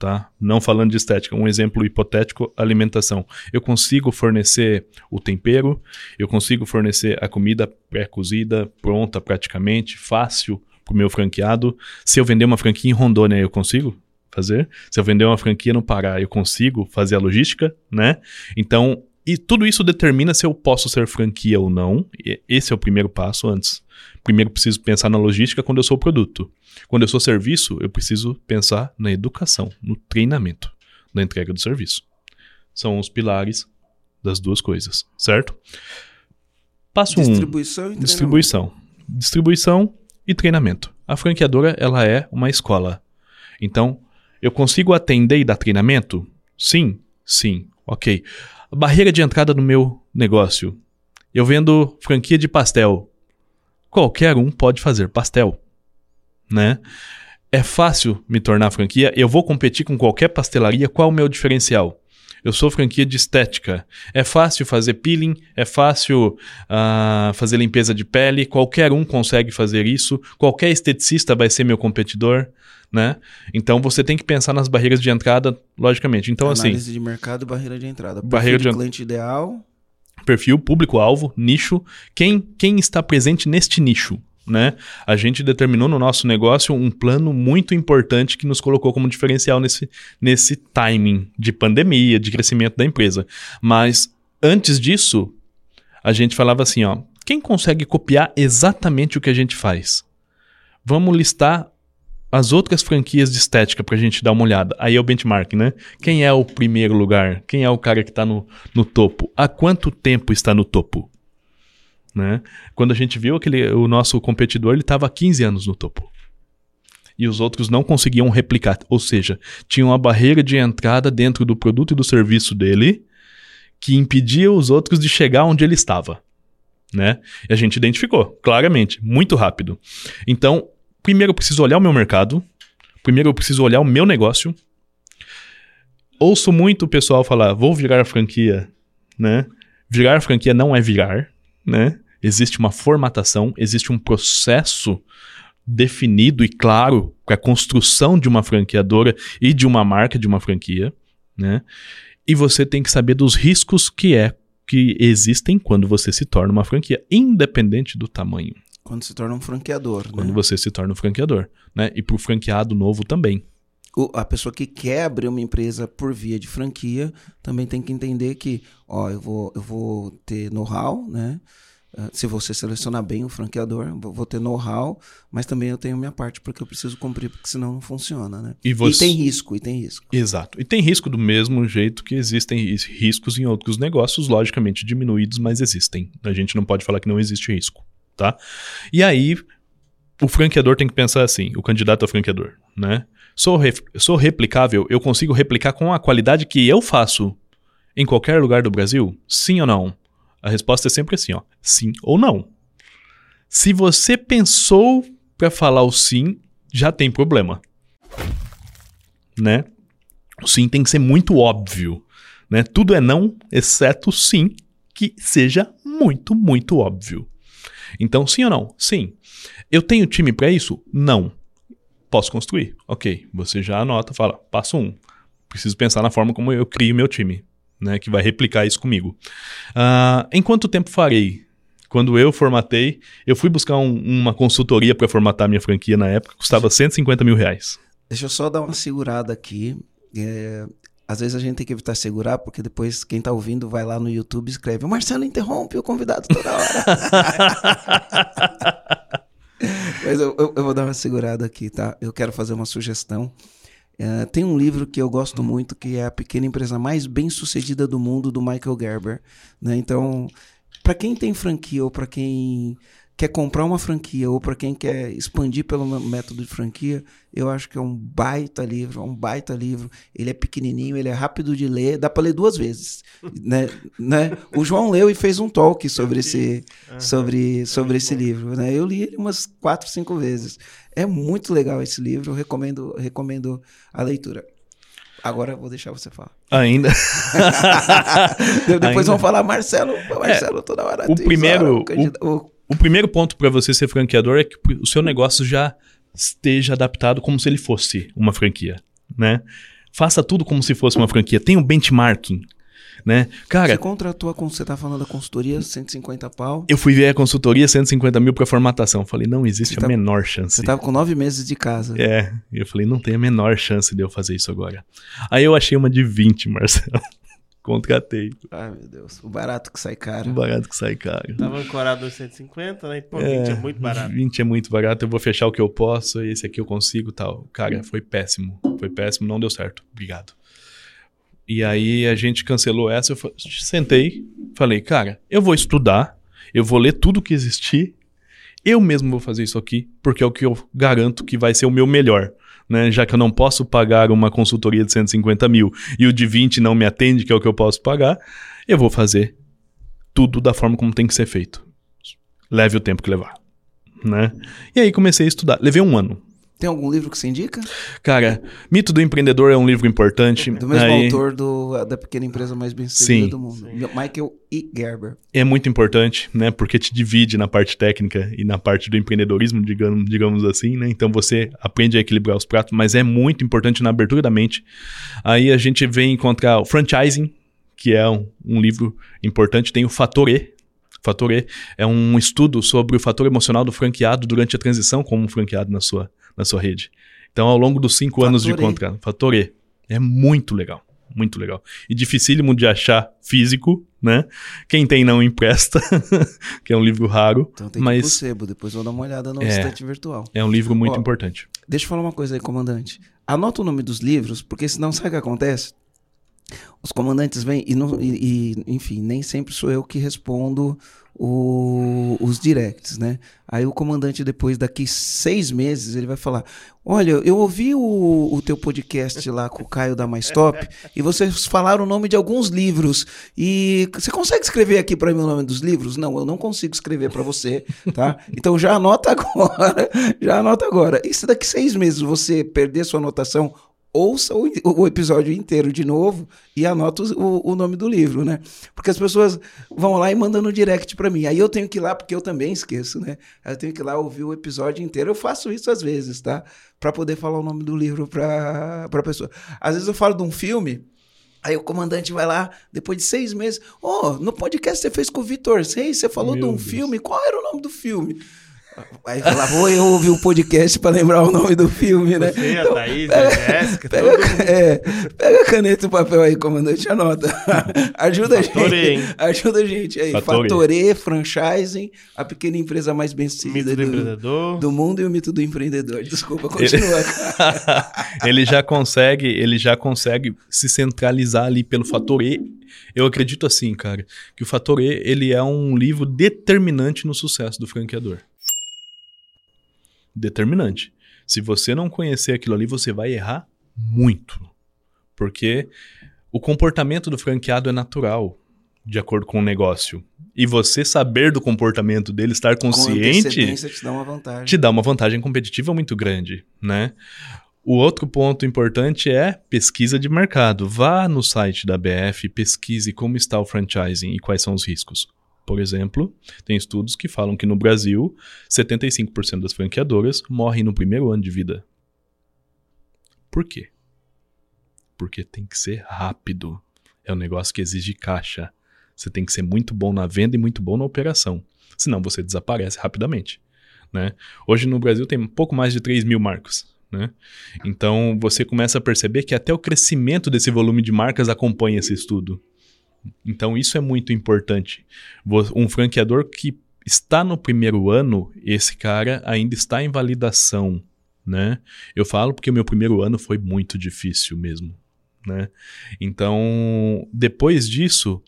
tá? Não falando de estética, um exemplo hipotético, alimentação. Eu consigo fornecer o tempero, eu consigo fornecer a comida pré-cozida, pronta praticamente, fácil para o meu franqueado. Se eu vender uma franquia em Rondônia, eu consigo fazer. Se eu vender uma franquia no Pará, eu consigo fazer a logística, né? Então, e tudo isso determina se eu posso ser franquia ou não. E esse é o primeiro passo antes. Primeiro preciso pensar na logística quando eu sou produto. Quando eu sou serviço, eu preciso pensar na educação, no treinamento da entrega do serviço. São os pilares das duas coisas, certo? Passo 1. Um, Distribuição e treinamento. distribuição. Distribuição e treinamento. A franqueadora, ela é uma escola. Então, eu consigo atender e dar treinamento? Sim, sim, ok. Barreira de entrada no meu negócio. Eu vendo franquia de pastel. Qualquer um pode fazer pastel, né? É fácil me tornar franquia. Eu vou competir com qualquer pastelaria. Qual o meu diferencial? Eu sou franquia de estética. É fácil fazer peeling, é fácil ah, fazer limpeza de pele. Qualquer um consegue fazer isso. Qualquer esteticista vai ser meu competidor, né? Então você tem que pensar nas barreiras de entrada, logicamente. Então assim, Análise de mercado barreira de entrada. Barreira Perfil de- cliente ideal. perfil, público-alvo, nicho, quem, quem está presente neste nicho. Né? A gente determinou no nosso negócio um plano muito importante que nos colocou como diferencial nesse, nesse timing de pandemia, de crescimento da empresa. Mas antes disso, a gente falava assim: ó, quem consegue copiar exatamente o que a gente faz? Vamos listar as outras franquias de estética pra gente dar uma olhada. Aí é o benchmark, né? Quem é o primeiro lugar? Quem é o cara que tá no, no topo? Há quanto tempo está no topo? Né? Quando a gente viu aquele, o nosso competidor, ele estava há 15 anos no topo. E os outros não conseguiam replicar. Ou seja, tinha uma barreira de entrada dentro do produto e do serviço dele que impedia os outros de chegar onde ele estava. Né? E a gente identificou, claramente, muito rápido. Então, primeiro eu preciso olhar o meu mercado, primeiro eu preciso olhar o meu negócio. Ouço muito o pessoal falar, vou virar franquia, né? Virar franquia não é virar, né? Existe uma formatação, existe um processo definido e claro para a construção de uma franqueadora e de uma marca de uma franquia, né? E você tem que saber dos riscos que é que existem quando você se torna uma franquia, independente do tamanho. Quando se torna um franqueador, Quando né? você se torna um franqueador, né? E para o franqueado novo também. A pessoa que quer abrir uma empresa por via de franquia também tem que entender que, ó, eu vou, eu vou ter know-how, né? Ah, Se você selecionar bem o franqueador, vou vou ter know-how, mas também eu tenho minha parte porque eu preciso cumprir, porque senão não funciona, né? E você- tem risco, e tem risco. Exato. E tem risco do mesmo jeito que existem ris- riscos em outros negócios, logicamente diminuídos, mas existem. A gente não pode falar que não existe risco, tá? E aí, o franqueador tem que pensar assim, o candidato a franqueador, né? Sou, sou replicável? Eu consigo replicar com a qualidade que eu faço em qualquer lugar do Brasil? Sim ou não? A resposta é sempre assim, ó. Sim ou não. Se você pensou para falar o sim, já tem problema. Né? O sim tem que ser muito óbvio, né? Tudo é não, exceto sim, que seja muito, muito óbvio. Então, sim ou não? Sim. Eu tenho time para isso? Não. Posso construir? Ok. Você já anota, fala, passo um. Preciso pensar na forma como eu crio meu time, né? Que vai replicar isso comigo. Ah, em quanto tempo farei? Quando eu formatei, eu fui buscar um- uma consultoria para formatar minha franquia na época, custava 150 mil reais. Deixa eu só dar uma segurada aqui. É, às vezes a gente tem que evitar segurar, porque depois quem tá ouvindo vai lá no YouTube e escreve: O Marcelo interrompe o convidado toda hora. Mas eu, eu- eu vou dar uma segurada aqui, tá? Eu quero fazer uma sugestão. É, tem um livro que eu gosto muito, que é A Pequena Empresa Mais Bem Sucedida do Mundo, do Michael Gerber. Né? Então, para quem tem franquia ou para quem quer comprar uma franquia ou para quem quer expandir pelo mé- método de franquia, eu acho que é um baita livro, é um baita livro. Ele é pequenininho, ele é rápido de ler, dá para ler duas vezes, né? né? O João leu e fez um talk sobre esse sobre sobre esse livro, né? Eu li ele umas quatro, cinco vezes. É muito legal esse livro, eu recomendo recomendo a leitura. Agora eu vou deixar você falar. Ainda. Depois Ainda. vão falar Marcelo, Marcelo toda hora. o primeiro- hora, o o- O primeiro ponto para você ser franqueador é que o seu negócio já esteja adaptado como se ele fosse uma franquia, né? Faça tudo como se fosse uma franquia. Tenha um benchmarking, né? Cara, Você contratou a você tá falando da consultoria, 150 pau. eu fui ver a consultoria 150 mil para formatação. Falei, não existe Você a tá- menor chance. Você tava com nove meses de casa. É, eu falei, não tem a menor chance de eu fazer isso agora. Aí eu achei uma de 20, Marcelo. Contratei. Ai, meu Deus. O barato que sai caro. Um barato que sai caro. Tava ancorado nos 150, né? Pô, É, 20 é muito barato. 20 é muito barato, eu vou fechar o que eu posso, esse aqui eu consigo tal. Cara, foi péssimo. Foi péssimo, não deu certo. Obrigado. E aí a gente cancelou essa, eu sentei, falei, cara, eu vou estudar, eu vou ler tudo que existir, eu mesmo vou fazer isso aqui, porque é o que eu garanto que vai ser o meu melhor. Né, já que eu não posso pagar uma consultoria de 150 mil e o de 20 não me atende, que é o que eu posso pagar, eu vou fazer tudo da forma como tem que ser feito. Leve o tempo que levar. Né? E aí comecei a estudar. Levei um ano. Tem algum livro que você indica? Cara, Mito do Empreendedor é um livro importante. Do mesmo Aí autor do, da pequena empresa mais bem sucedida Sim. do mundo. Michael E. Gerber. É muito importante, né? Porque te divide na parte técnica e na parte do empreendedorismo, digamos, digamos assim, né? Então você aprende a equilibrar os pratos, mas é muito importante na abertura da mente. Aí a gente vem encontrar o franchising, que é um, um livro importante, tem o Fator E. Fator E é um estudo sobre o fator emocional do franqueado durante a transição como um franqueado na sua, na sua rede. Então, ao longo dos cinco Fator anos de E. contrato, Fator E. É muito legal, muito legal. E dificílimo de achar físico, né? Quem tem não empresta, que é um livro raro, Então tem que mas sebo. Depois eu vou dar uma olhada no É. estante virtual. é um livro muito Ó, importante. Deixa eu falar uma coisa aí, comandante. Anota o nome dos livros, porque senão sabe o que acontece? Os comandantes vêm e, não, e, e, enfim, nem sempre sou eu que respondo o, os directs, né? Aí o comandante, depois daqui seis meses, ele vai falar: Olha, eu ouvi o, o teu podcast lá com o Caio da Mais Top e vocês falaram o nome de alguns livros. E você consegue escrever aqui para mim o nome dos livros? Não, eu não consigo escrever para você, tá? Então já anota agora, já anota agora. E se daqui seis meses você perder sua anotação ouça o, o, episódio inteiro de novo e anota o, o, nome do livro, né? Porque as pessoas vão lá e mandam no direct para mim. Aí eu tenho que ir lá, porque eu também esqueço, né? Eu tenho que ir lá ouvir o episódio inteiro. Eu faço isso às vezes, tá? Para poder falar o nome do livro pra, pra pessoa. Às vezes eu falo de um filme. Aí o comandante vai lá, depois de seis meses, oh, no podcast você fez com o Vitor Seis, você falou Meu de um Deus. filme, qual era o nome do filme? Aí lá vou eu ouvir o podcast para lembrar o nome do filme, né? Você, a então, Thaís, pega, a Jéssica, pega, é, pega a caneta e o papel aí, comandante, anota. ajuda a gente. Ajuda a gente aí. Fatorê. Franchising, a pequena empresa mais bem sucedida do, do, mundo e o mito do empreendedor. Desculpa, continua. Ele, ele já consegue, ele já consegue se centralizar ali pelo fator E. Eu acredito assim, cara, que o fator E, ele é um livro determinante no sucesso do franqueador determinante. Se você não conhecer aquilo ali, você vai errar muito. Porque o comportamento do franqueado é natural, de acordo com o negócio. E você saber do comportamento dele, estar consciente, te dá uma vantagem. Te dá uma vantagem competitiva muito grande, né? O outro ponto importante é pesquisa de mercado. Vá no site da BF, pesquise como está o franchising e quais são os riscos. Por exemplo, tem estudos que falam que no Brasil, 75% das franqueadoras morrem no primeiro ano de vida. Por quê? Porque tem que ser rápido. É um negócio que exige caixa. Você tem que ser muito bom na venda e muito bom na operação. Senão você desaparece rapidamente. Né? Hoje no Brasil tem pouco mais de 3 mil marcos. Né? Então você começa a perceber que até o crescimento desse volume de marcas acompanha esse estudo. Então isso é muito importante. Um franqueador que está no primeiro ano, esse cara ainda está em validação, né? Eu falo porque o meu primeiro ano foi muito difícil mesmo, né? Então, depois disso,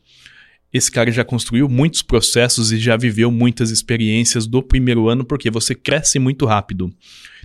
esse cara já construiu muitos processos e já viveu muitas experiências do primeiro ano, porque você cresce muito rápido.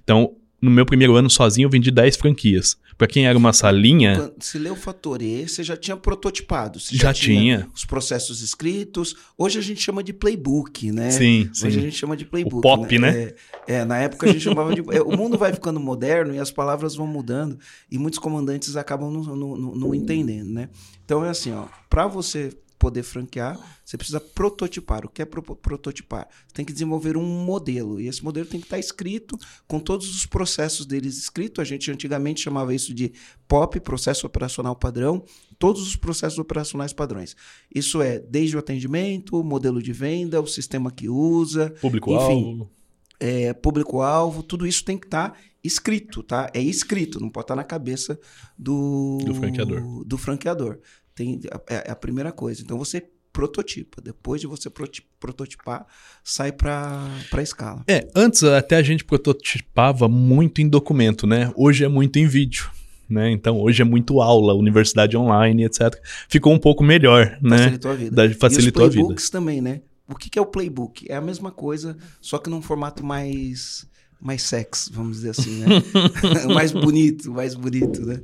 Então, no meu primeiro ano sozinho, eu vendi 10 franquias. Para quem era uma salinha. Se leu o fator E, você já tinha prototipado. já, já tinha, tinha. Os processos escritos. Hoje a gente chama de playbook, né? Sim, sim. Hoje a gente chama de playbook. O pop, né? né? É, é, na época a gente chamava de. É, o mundo vai ficando moderno e as palavras vão mudando. E muitos comandantes acabam não, não, não, não entendendo, né? Então é assim, ó. Para você poder franquear, você precisa prototipar. O que é pro prototipar? Você tem que desenvolver um modelo. E esse modelo tem que estar escrito, com todos os processos deles escritos. A gente antigamente chamava isso de POP, Processo Operacional Padrão. Todos os processos operacionais padrões. Isso é desde o atendimento, o modelo de venda, o sistema que usa. Público-alvo. É, público-alvo, tudo isso tem que estar escrito, tá? É escrito, não pode estar na cabeça do, do franqueador. Do franqueador. Tem, é, é a primeira coisa. Então você prototipa. Depois de você prototipar, sai para a escala. É, antes até a gente prototipava muito em documento, né? Hoje é muito em vídeo. Né? Então hoje é muito aula, universidade online, etc. Ficou um pouco melhor, né? Facilitou a vida. Da, facilitou e os playbooks a vida. também, né? O que, que é o playbook? É a mesma coisa, só que num formato mais mais sex, vamos dizer assim, né? mais bonito, mais bonito, né?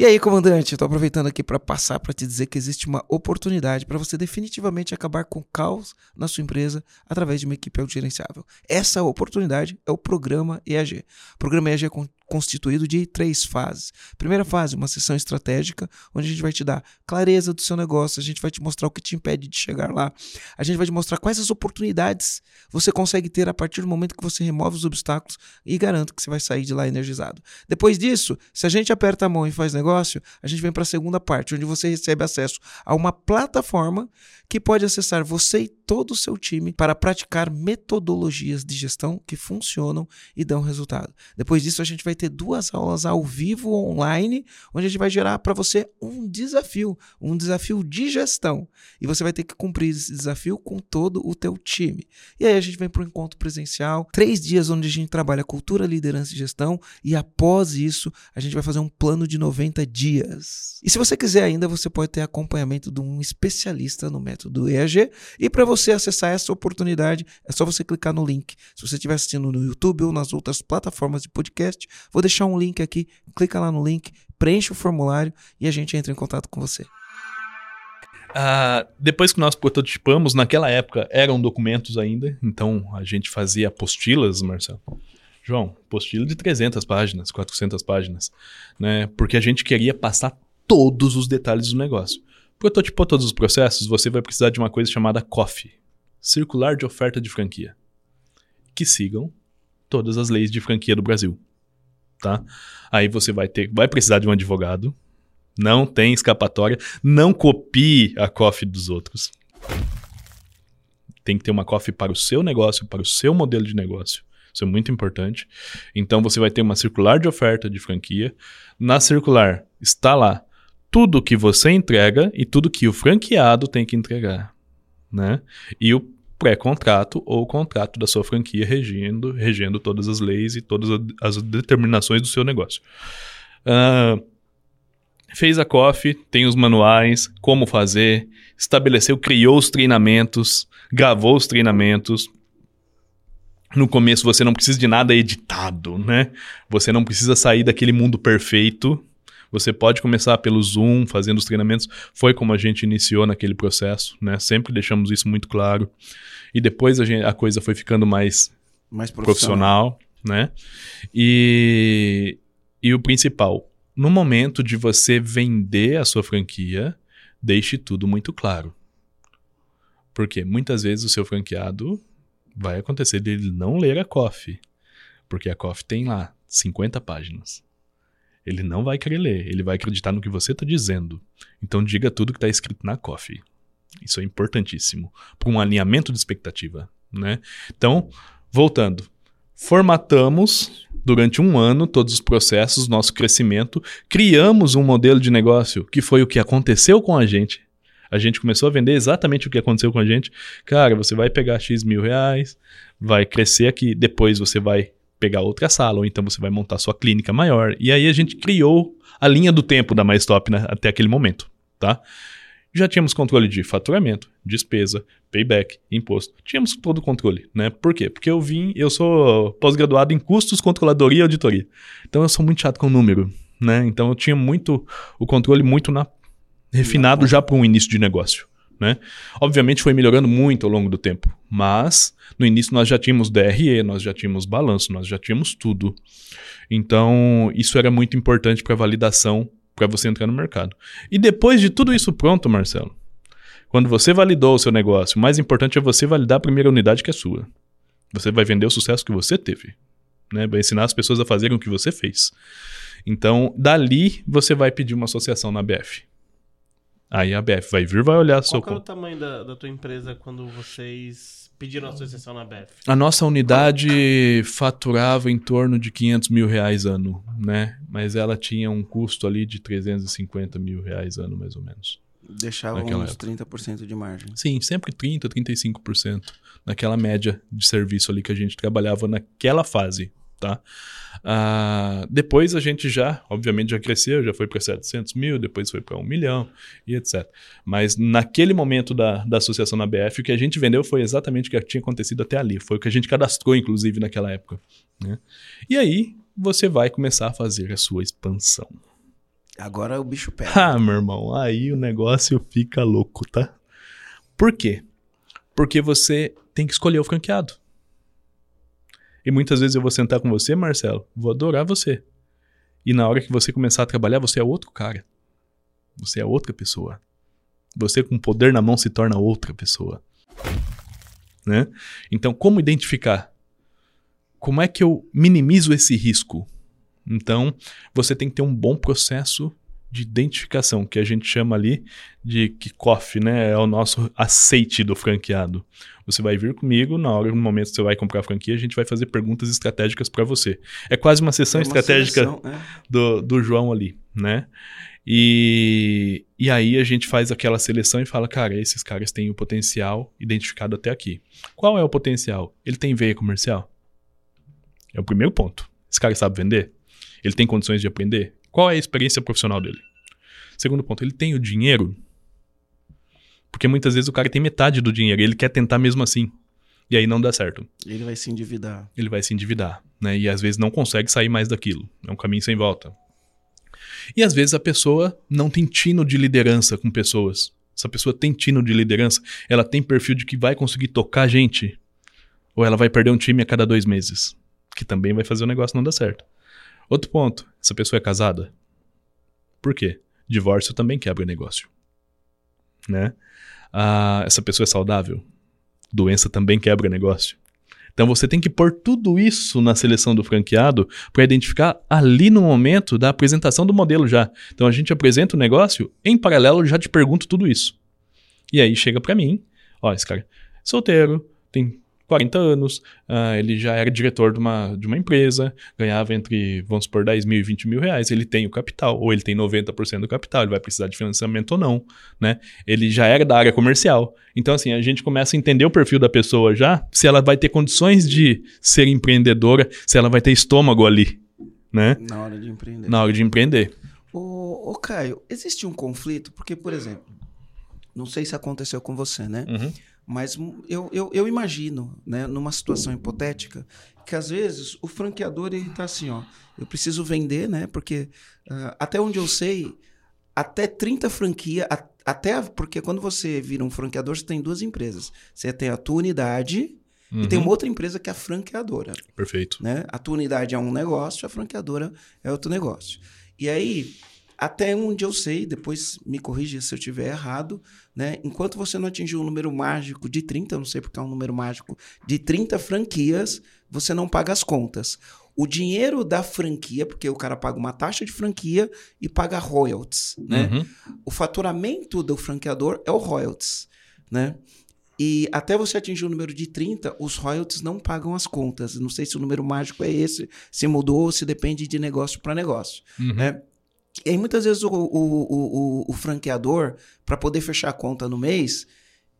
E aí, comandante, estou aproveitando aqui para passar para te dizer que existe uma oportunidade para você definitivamente acabar com o caos na sua empresa através de uma equipe autogerenciável. Essa oportunidade é o programa EAG. O programa EAG é constituído de três fases. Primeira fase, uma sessão estratégica, onde a gente vai te dar clareza do seu negócio, a gente vai te mostrar o que te impede de chegar lá, a gente vai te mostrar quais as oportunidades você consegue ter a partir do momento que você remove os obstáculos e garanto que você vai sair de lá energizado. Depois disso, se a gente aperta a mão e faz negócio, a gente vem para a segunda parte, onde você recebe acesso a uma plataforma que pode acessar você e todo o seu time para praticar metodologias de gestão que funcionam e dão resultado. Depois disso, a gente vai ter duas aulas ao vivo online, onde a gente vai gerar para você um desafio, um desafio de gestão. E você vai ter que cumprir esse desafio com todo o teu time. E aí a gente vem para o encontro presencial, três dias onde a gente trabalha cultura, liderança e gestão, e após isso a gente vai fazer um plano de 90 dias. E se você quiser ainda, você pode ter acompanhamento de um especialista no método EAG. E para você acessar essa oportunidade, é só você clicar no link. Se você estiver assistindo no YouTube ou nas outras plataformas de podcast, vou deixar um link aqui. Clica lá no link, preenche o formulário e a gente entra em contato com você. Ah, depois que nós prototipamos, naquela época eram documentos ainda, então a gente fazia apostilas, Marcelo. João, apostila de 300 páginas, 400 páginas, né? Porque a gente queria passar todos os detalhes do negócio. Prototipou todos os processos, você vai precisar de uma coisa chamada COF, Circular de Oferta de Franquia, que sigam todas as leis de franquia do Brasil, tá? Aí você vai ter, vai precisar de um advogado, não tem escapatória. Não copie a coffee dos outros. Tem que ter uma coffee para o seu negócio, para o seu modelo de negócio. Isso é muito importante. Então você vai ter uma circular de oferta de franquia. Na circular está lá tudo que você entrega e tudo que o franqueado tem que entregar, né? E o pré-contrato ou o contrato da sua franquia regendo, regendo todas as leis e todas as determinações do seu negócio. Uh, fez a coffee, tem os manuais, como fazer, estabeleceu, criou os treinamentos, gravou os treinamentos. No começo você não precisa de nada editado, né? Você não precisa sair daquele mundo perfeito. Você pode começar pelo Zoom, fazendo os treinamentos. Foi como a gente iniciou naquele processo, né? Sempre deixamos isso muito claro. E depois a, gente, a coisa foi ficando mais, mais profissional. profissional, né? E, e o principal, no momento de você vender a sua franquia, deixe tudo muito claro. Porque muitas vezes o seu franqueado vai acontecer dele não ler a COF, porque a COF tem lá 50 páginas. Ele não vai querer ler, ele vai acreditar no que você está dizendo. Então diga tudo que está escrito na COF. Isso é importantíssimo para um alinhamento de expectativa, né? Então, voltando, formatamos durante um ano todos os processos, nosso crescimento, criamos um modelo de negócio que foi o que aconteceu com a gente. A gente começou a vender exatamente o que aconteceu com a gente. Cara, você vai pegar X mil reais, vai crescer aqui, depois você vai pegar outra sala, ou então você vai montar sua clínica maior. E aí a gente criou a linha do tempo da Mais Top né, até aquele momento, tá? Já tínhamos controle de faturamento, despesa, payback, imposto. Tínhamos todo o controle, né? Por quê? Porque eu vim, eu sou pós-graduado em custos, controladoria e auditoria. Então eu sou muito chato com número, né? Então eu tinha muito o controle muito na refinado já para um início de negócio, né? Obviamente foi melhorando muito ao longo do tempo, mas no início nós já tínhamos DRE, nós já tínhamos balanço, nós já tínhamos tudo. Então isso era muito importante para validação para você entrar no mercado. E depois de tudo isso pronto, Marcelo, quando você validou o seu negócio, o mais importante é você validar a primeira unidade que é sua. Você vai vender o sucesso que você teve. Né? Vai ensinar as pessoas a fazerem o que você fez. Então, dali, você vai pedir uma associação na BF. Aí a BF vai vir, vai olhar Qual seu. Qual é o tamanho da, da tua empresa quando vocês pediram a associação na BF? A nossa unidade faturava em torno de 500 mil reais ano, né? Mas ela tinha um custo ali de 350 mil reais ano, mais ou menos. Deixava uns época. 30% de margem. Sim, sempre 30%, 35%. Naquela média de serviço ali que a gente trabalhava naquela fase, tá? Ah, depois a gente já, obviamente, já cresceu, já foi para 700 mil, depois foi para 1 milhão e etc. Mas naquele momento da, da associação na BF, o que a gente vendeu foi exatamente o que tinha acontecido até ali. Foi o que a gente cadastrou, inclusive, naquela época. né? E aí você vai começar a fazer a sua expansão. Agora o bicho pega. Ah, meu irmão, aí o negócio fica louco, tá? Por quê? Porque você tem que escolher o franqueado. E muitas vezes eu vou sentar com você, Marcelo, vou adorar você. E na hora que você começar a trabalhar, você é outro cara. Você é outra pessoa. Você com poder na mão se torna outra pessoa. Né? Então, como identificar? Como é que eu minimizo esse risco? Então, você tem que ter um bom processo de identificação, que a gente chama ali de kickoff, né? É o nosso aceite do franqueado. Você vai vir comigo, na hora, no momento que você vai comprar a franquia, a gente vai fazer perguntas estratégicas para você. É quase uma sessão É uma estratégica seleção, é. do, do João ali, né? E, e aí a gente faz aquela seleção e fala, cara, esses caras têm o potencial identificado até aqui. Qual é o potencial? Ele tem veia comercial? É o primeiro ponto. Esse cara sabe vender? Ele tem condições de aprender? Qual é a experiência profissional dele? Segundo ponto, ele tem o dinheiro? Porque muitas vezes o cara tem metade do dinheiro e ele quer tentar mesmo assim. E aí não dá certo. Ele vai se endividar. Ele vai se endividar, né? E às vezes não consegue sair mais daquilo. É um caminho sem volta. E às vezes a pessoa não tem tino de liderança com pessoas. Essa pessoa tem tino de liderança, ela tem perfil de que vai conseguir tocar gente. Ou ela vai perder um time a cada dois meses. Que também vai fazer o negócio não dar certo. Outro ponto, essa pessoa é casada. Por quê? Divórcio também quebra negócio. Né? Ah, essa pessoa é saudável. Doença também quebra negócio. Então você tem que pôr tudo isso na seleção do franqueado para identificar ali no momento da apresentação do modelo já. Então a gente apresenta o negócio, em paralelo eu já te pergunto tudo isso. E aí chega para mim, ó, esse cara é solteiro, tem 40 anos, ah, ele já era diretor de uma, de uma empresa, ganhava entre, vamos supor, 10 mil e 20 mil reais, ele tem o capital, ou ele tem 90% do capital, ele vai precisar de financiamento ou não, né? Ele já era da área comercial. Então, assim, a gente começa a entender o perfil da pessoa já, se ela vai ter condições de ser empreendedora, se ela vai ter estômago ali, né? Na hora de empreender. Na hora de empreender. Ô, ô, Caio, existe um conflito? Porque, por exemplo, não sei se aconteceu com você, né? Uhum. Mas eu, eu, eu imagino, né, numa situação hipotética, que às vezes o franqueador ele tá assim, ó, eu preciso vender, né? Porque ah, até onde eu sei, até 30 franquias, a- até porque quando você vira um franqueador, você tem duas empresas. Você tem a tua unidade e tem Uhum. uma outra empresa que é a franqueadora Perfeito. né? A tua unidade é um negócio, a franqueadora é outro negócio. E aí, até onde eu sei, depois me corrija se eu estiver errado, né? Enquanto você não atingir um número mágico de 30, eu não sei porque é um número mágico, de 30 franquias, você não paga as contas. O dinheiro da franquia, porque o cara paga uma taxa de franquia e paga royalties, né? Uhum. O faturamento do franqueador é o royalties, né? E até você atingir o número de 30, os royalties não pagam as contas. Não sei se o número mágico é esse, se mudou ou se depende de negócio para negócio, Uhum. né? E aí muitas vezes o, o, o, o, franqueador, para poder fechar a conta no mês,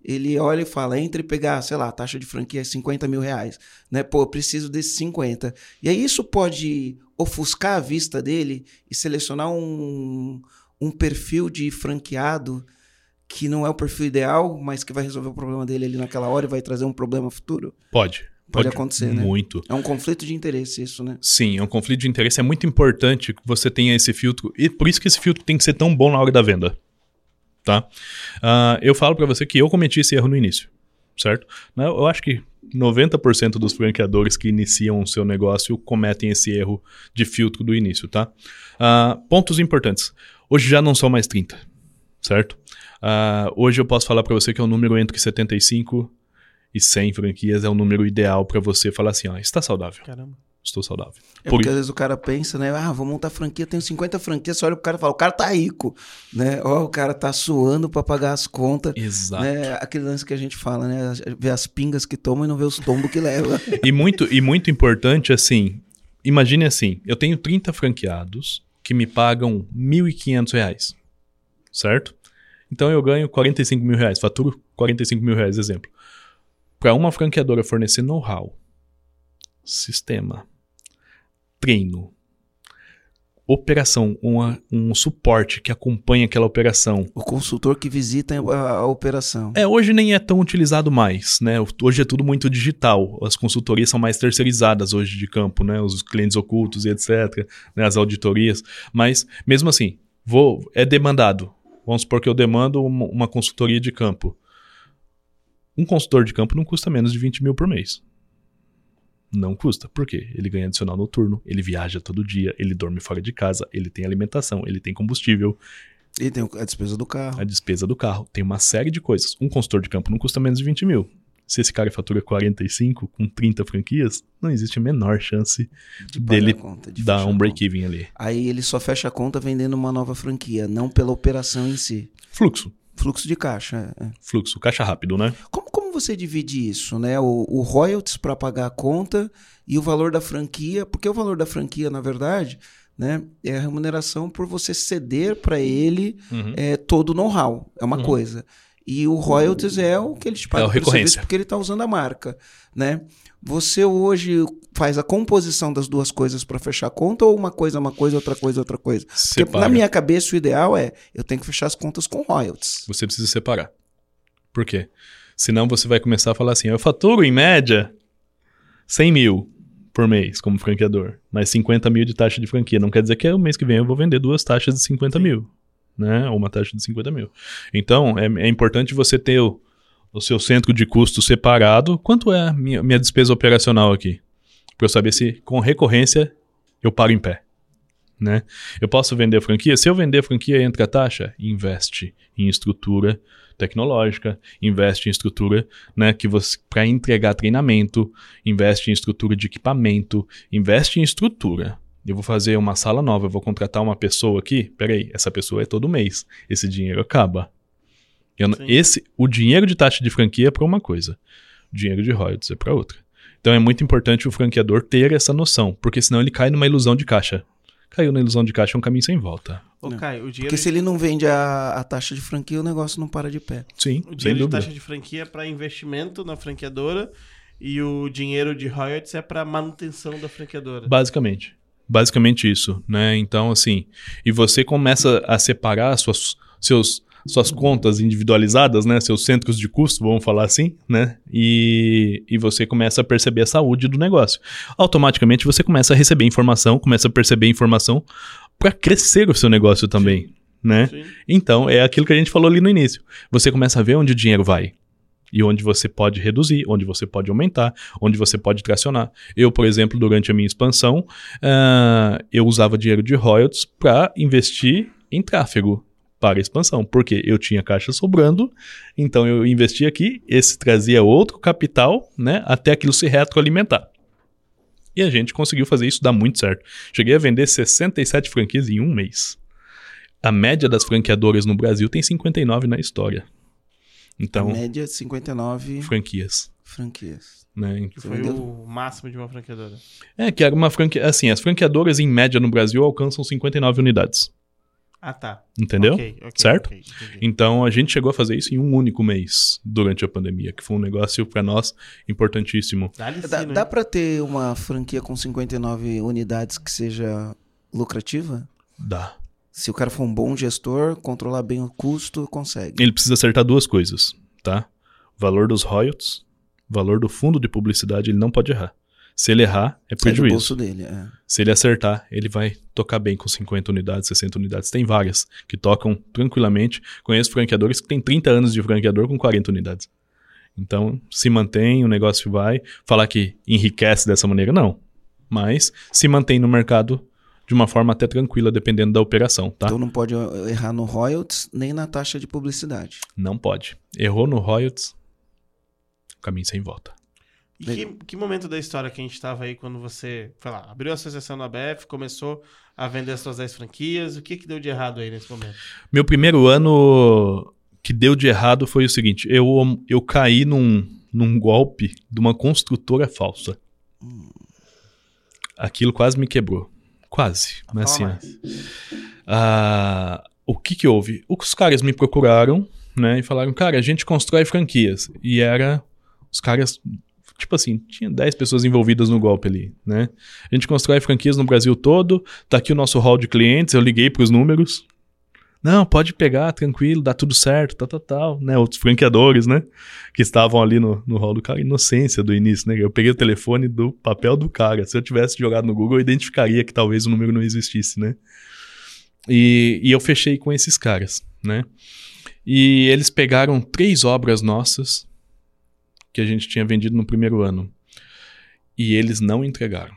ele olha e fala, entre pegar, sei lá, a taxa de franquia é 50 mil reais, né? Pô, eu preciso desses 50. E aí isso pode ofuscar a vista dele e selecionar um, um perfil de franqueado que não é o perfil ideal, mas que vai resolver o problema dele ali naquela hora e vai trazer um problema futuro. Pode. Pode acontecer, né? Muito. É um conflito de interesse isso, né? Sim, é um conflito de interesse. É muito importante que você tenha esse filtro. E por isso que esse filtro tem que ser tão bom na hora da venda. Tá? Ah, eu falo pra você que eu cometi esse erro no início. Certo? Né, Eu acho que 90% dos franqueadores que iniciam o seu negócio cometem esse erro de filtro do início, tá? Ah, pontos importantes. Hoje já não são mais 30, certo? Ah, hoje eu posso falar pra você que é um número entre 75 e 100 franquias é o número ideal pra você falar assim, ó, está saudável, Caramba. estou saudável. É Por- porque às vezes o cara pensa, né? Ah, vou montar franquia, tenho 50 franquias, você olha pro cara e fala, o cara tá rico, né? Ó, o cara tá suando pra pagar as contas. Exato. Né? Aquele lance que a gente fala, né? Vê as pingas que toma e não vê os tombos que leva. E muito, e muito importante, assim, imagine assim, eu tenho 30 franqueados que me pagam 1.500 reais, certo? Então eu ganho 45 mil reais, faturo 45 mil reais, exemplo. Para uma franqueadora fornecer know-how, sistema, treino, operação, uma- um suporte que acompanha aquela operação, o consultor que visita a, a operação. é, hoje nem é tão utilizado mais, né? Hoje é tudo muito digital. As consultorias são mais terceirizadas hoje de campo, né? Os clientes ocultos e etc, né? As auditorias. Mas, mesmo assim, vou, é demandado. Vamos supor que eu demando uma, uma consultoria de campo. Um consultor de campo não custa menos de 20 mil por mês. Não custa. Por quê? Ele ganha adicional noturno, ele viaja todo dia, ele dorme fora de casa, ele tem alimentação, ele tem combustível, E tem a despesa do carro. a despesa do carro, tem uma série de coisas. Um consultor de campo não custa menos de 20 mil. Se esse cara fatura 45 com 30 franquias, não existe a menor chance De dele conta, de dar fechar um a break-even ali. Aí ele só fecha a conta vendendo uma nova franquia, não pela operação em si. Fluxo. Fluxo de caixa. é. Fluxo, caixa rápido, né? Como, como você divide isso, né? O, o royalties para pagar a conta e o valor da franquia, porque o valor da franquia, na verdade, né, é a remuneração por você ceder para ele Uhum. é, todo o know-how, é uma Uhum. coisa. E o royalties é o que ele te paga É recorrência. porque ele está usando a marca, né? Você hoje faz a composição das duas coisas para fechar a conta ou uma coisa é uma coisa, outra coisa é outra coisa? Porque Separa. na minha cabeça o ideal é eu tenho que fechar as contas com royalties. Você precisa separar. Por quê? Senão você vai começar a falar assim: eu faturo em média 100 mil por mês como franqueador, mas 50 mil de taxa de franquia. Não quer dizer que o mês que vem eu vou vender duas taxas de 50 mil, né? Ou uma taxa de 50 mil. Então é, é importante você ter o, o seu centro de custo separado. Quanto é a minha, minha despesa operacional aqui? Para eu saber se com recorrência eu paro em pé. Né? Eu posso vender franquia? Se eu vender franquia, entra a taxa? Investe em estrutura tecnológica, investe em estrutura, né, que você para entregar treinamento, investe em estrutura de equipamento, investe em estrutura. Eu vou fazer uma sala nova, eu vou contratar uma pessoa aqui. Peraí, essa pessoa é todo mês. Esse dinheiro acaba. Não- esse, o dinheiro de taxa de franquia é para uma coisa, o dinheiro de royalties é para outra. Então é muito importante o franqueador ter essa noção, porque senão ele cai numa ilusão de caixa. Caiu na ilusão de caixa é um caminho sem volta. Ô. Caio, o dinheiro, Porque se ele não vende a, a taxa de franquia, o negócio não para de pé. Sim, o sem dinheiro de taxa de franquia é para investimento na franqueadora e o dinheiro de royalties é para manutenção da franqueadora. Basicamente. Basicamente isso, né? Então, assim, e você começa a separar suas, seus, suas contas individualizadas, né? Seus centros de custo, vamos falar assim, né? E, e você começa a perceber a saúde do negócio. Automaticamente você começa a receber informação, começa a perceber informação para crescer o seu negócio também, né? Sim. Então, é aquilo que a gente falou ali no início. Você começa a ver onde o dinheiro vai. E onde você pode reduzir, onde você pode aumentar, onde você pode tracionar. Eu, por exemplo, durante a minha expansão, ah, eu usava dinheiro de royalties para investir em tráfego para a expansão, porque eu tinha caixa sobrando, então eu investia aqui, esse trazia outro capital, né, até aquilo se retroalimentar. E a gente conseguiu fazer isso dar muito certo. Cheguei a vender 67 franquias em um mês. A média das franqueadoras no Brasil tem 59 na história. Então, A média de 59 franquias. franquias. Né? Que foi o máximo de uma franqueadora. É, que era uma franquia. Assim, as franqueadoras em média no Brasil alcançam 59 unidades. Ah, tá. Entendeu? Ok, ok, Certo? ok, entendi. Então a gente chegou a fazer isso em um único mês durante a pandemia, que foi um negócio para nós importantíssimo. Dá, dá para ter uma franquia com 59 unidades que seja lucrativa? Dá. Se o cara for um bom gestor, controlar bem o custo, consegue. Ele precisa acertar duas coisas, tá? Valor dos royalties, valor do fundo de publicidade, ele não pode errar. Se ele errar, é prejuízo. bolso dele. É. Se ele acertar, ele vai tocar bem com 50 unidades, 60 unidades. Tem várias que tocam tranquilamente. Conheço franqueadores que têm 30 anos de franqueador com 40 unidades. Então, se mantém, o negócio vai. Falar que enriquece dessa maneira, não. Mas se mantém no mercado de uma forma até tranquila, dependendo da operação, tá? Então não pode errar no royalties nem na taxa de publicidade. Não pode. Errou no royalties, caminho sem volta. E que, que momento da história que a gente tava aí quando você, sei lá, abriu a associação na BF, começou a vender as suas 10 franquias? O que que deu de errado aí nesse momento? Meu primeiro ano que deu de errado foi o seguinte: eu, eu caí num, num golpe de uma construtora falsa. Aquilo quase me quebrou. Quase. Mas assim. Ah, o que que houve? Os caras me procuraram, né, e falaram, cara, a gente constrói franquias. E era, os caras, tipo assim, tinha 10 pessoas envolvidas no golpe ali, né. A gente constrói franquias no Brasil todo, tá aqui o nosso hall de clientes, eu liguei pros números. Não, pode pegar, tranquilo, dá tudo certo, tal, tal, tal, né, outros franqueadores, né, que estavam ali no, no hall do cara, inocência do início, né, eu peguei o telefone do papel do cara, se eu tivesse jogado no Google, eu identificaria que talvez o número não existisse, né. E, e eu fechei com esses caras, né? E eles pegaram três obras nossas que a gente tinha vendido no primeiro ano. E eles não entregaram.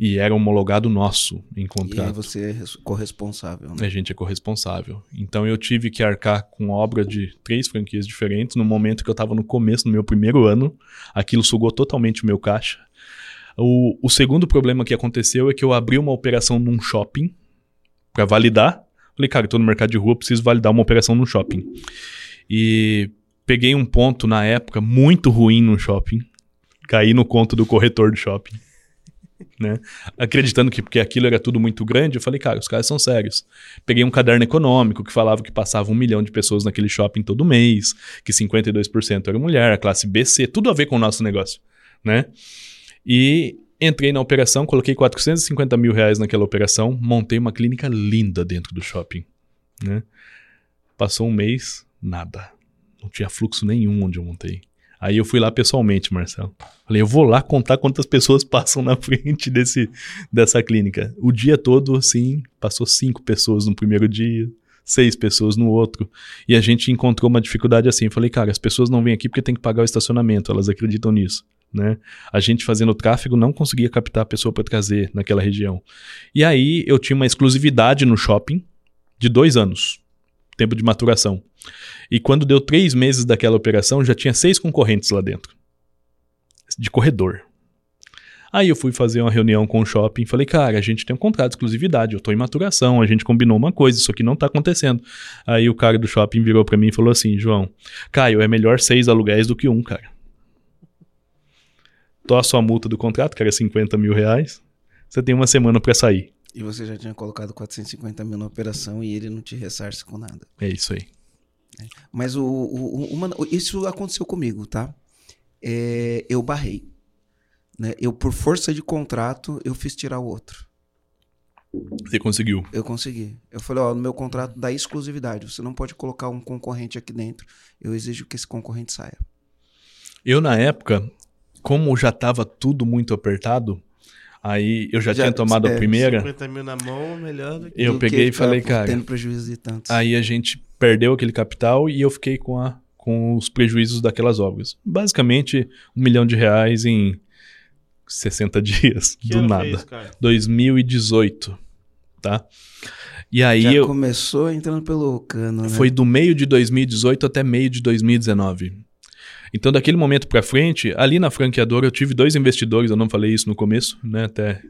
E era homologado nosso em E contrato. você é res- corresponsável, né? A gente é corresponsável. Então eu tive que arcar com obra de três franquias diferentes no momento que eu estava no começo, no meu primeiro ano. Aquilo sugou totalmente o meu caixa. O, o segundo problema que aconteceu é que eu abri uma operação num shopping para validar. Falei, cara, eu tô no mercado de rua, preciso validar uma operação num shopping. E peguei um ponto na época muito ruim no shopping. Caí no conto do corretor do shopping. Né? Acreditando que porque aquilo era tudo muito grande, eu falei, cara, os caras são sérios. Peguei um caderno econômico que falava que passava um milhão de pessoas naquele shopping todo mês, que 52% era mulher, a classe BC, tudo a ver com o nosso negócio, né? E entrei na operação, coloquei 450 mil reais naquela operação, montei uma clínica linda dentro do shopping, né? Passou um mês, nada. Não tinha fluxo nenhum onde eu montei. Aí eu fui lá pessoalmente, Marcelo. Falei, eu vou lá contar quantas pessoas passam na frente desse, dessa clínica. O dia todo, assim, passou cinco pessoas no primeiro dia, seis pessoas no outro. E a gente encontrou uma dificuldade assim. Falei, cara, as pessoas não vêm aqui porque tem que pagar o estacionamento, elas acreditam nisso. Né? A gente fazendo tráfego não conseguia captar a pessoa para trazer naquela região. E aí eu tinha uma exclusividade no shopping de dois anos, tempo de maturação. E quando deu três meses daquela operação, já tinha seis concorrentes lá dentro, de corredor. Aí eu fui fazer uma reunião com o shopping e falei, cara, a gente tem um contrato de exclusividade, eu tô em maturação, a gente combinou uma coisa, isso aqui não tá acontecendo. Aí o cara do shopping virou para mim e falou assim, João, Caio, é melhor seis aluguéis do que um, cara. Tô a sua multa do contrato, que era 50 mil reais, você tem uma semana para sair. E você já tinha colocado 450 mil na operação e ele não te ressarce com nada. É isso aí. Mas o, o- uma- isso aconteceu comigo, tá? É, eu barrei. Né? Eu, por força de contrato, eu fiz tirar o outro. Você conseguiu. Eu consegui. Eu falei, ó, no meu contrato dá exclusividade. Você não pode colocar um concorrente aqui dentro. Eu exijo que esse concorrente saia. Eu, na época, como já tava tudo muito apertado, aí eu já, Já- tinha tomado é, a primeira, 50 mil na mão, melhor do que... eu Do peguei que e falei, cara, Tendo prejuízo de tantos. aí a gente perdeu aquele capital e eu fiquei com, a, com os prejuízos daquelas obras. Basicamente, um milhão de reais em 60 dias, Que do ano nada. foi isso, cara? 2018, tá? E aí Já eu, começou entrando pelo cano, né? Foi do meio de 2018 até meio de 2019. Então, daquele momento pra frente, ali na franqueadora eu tive dois investidores, eu não falei isso no começo, né? Até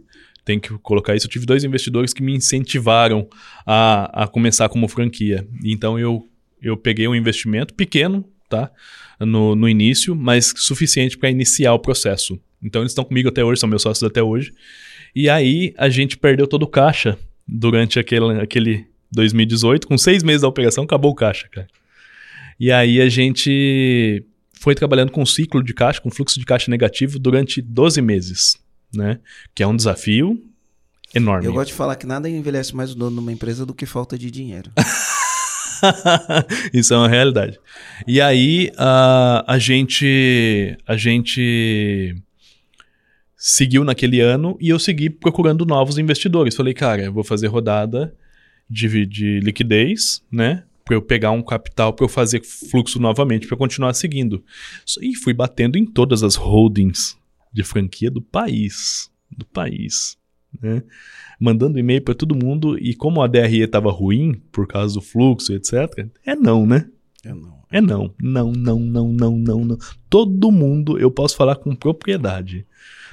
tem que colocar isso. Eu tive dois investidores que me incentivaram a, a começar como franquia. Então, eu, eu peguei um investimento pequeno, tá? No, no início, mas suficiente para iniciar o processo. Então, eles estão comigo até hoje, são meus sócios até hoje. E aí, a gente perdeu todo o caixa durante aquele, aquele 2018. Com seis meses da operação, acabou o caixa, cara. E aí a gente foi trabalhando com ciclo de caixa, com fluxo de caixa negativo durante 12 meses, né? Que é um desafio enorme. Eu gosto de falar que nada envelhece mais o dono de uma empresa do que falta de dinheiro. Isso é uma realidade. E aí a, a gente a gente seguiu naquele ano e eu segui procurando novos investidores. Falei, cara, eu vou fazer rodada de, de liquidez, né? Para eu pegar um capital para eu fazer fluxo novamente, para continuar seguindo. E fui batendo em todas as holdings de franquia do país, do país, né? Mandando e-mail para todo mundo e como a DRE estava ruim por causa do fluxo, etc. É não, né? Eu não. É não. Não, não, não, não, não, não. Todo mundo, eu posso falar com propriedade.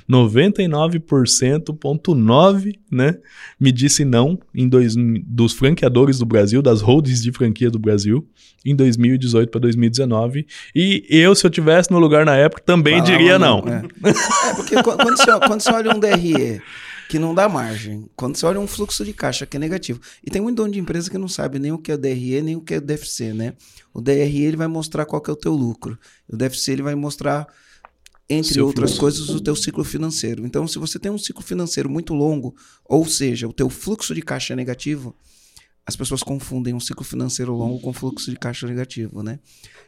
99,9%, né? Me disse não em dois, dos franqueadores do Brasil, das holdings de franquia do Brasil, em 2018 para 2019. E eu, se eu tivesse no lugar na época, também Falava diria não. É, É, porque qu- quando você, quando você olha um DRE que não dá margem, quando você olha um fluxo de caixa que é negativo, e tem muito dono de empresa que não sabe nem o que é o DRE, nem o que é o DFC, né? O DRE ele vai mostrar qual que é o teu lucro. O DFC ele vai mostrar entre outras fluxo. coisas, o teu ciclo financeiro. Então, se você tem um ciclo financeiro muito longo, ou seja, o teu fluxo de caixa é negativo, as pessoas confundem um ciclo financeiro longo com fluxo de caixa negativo, né?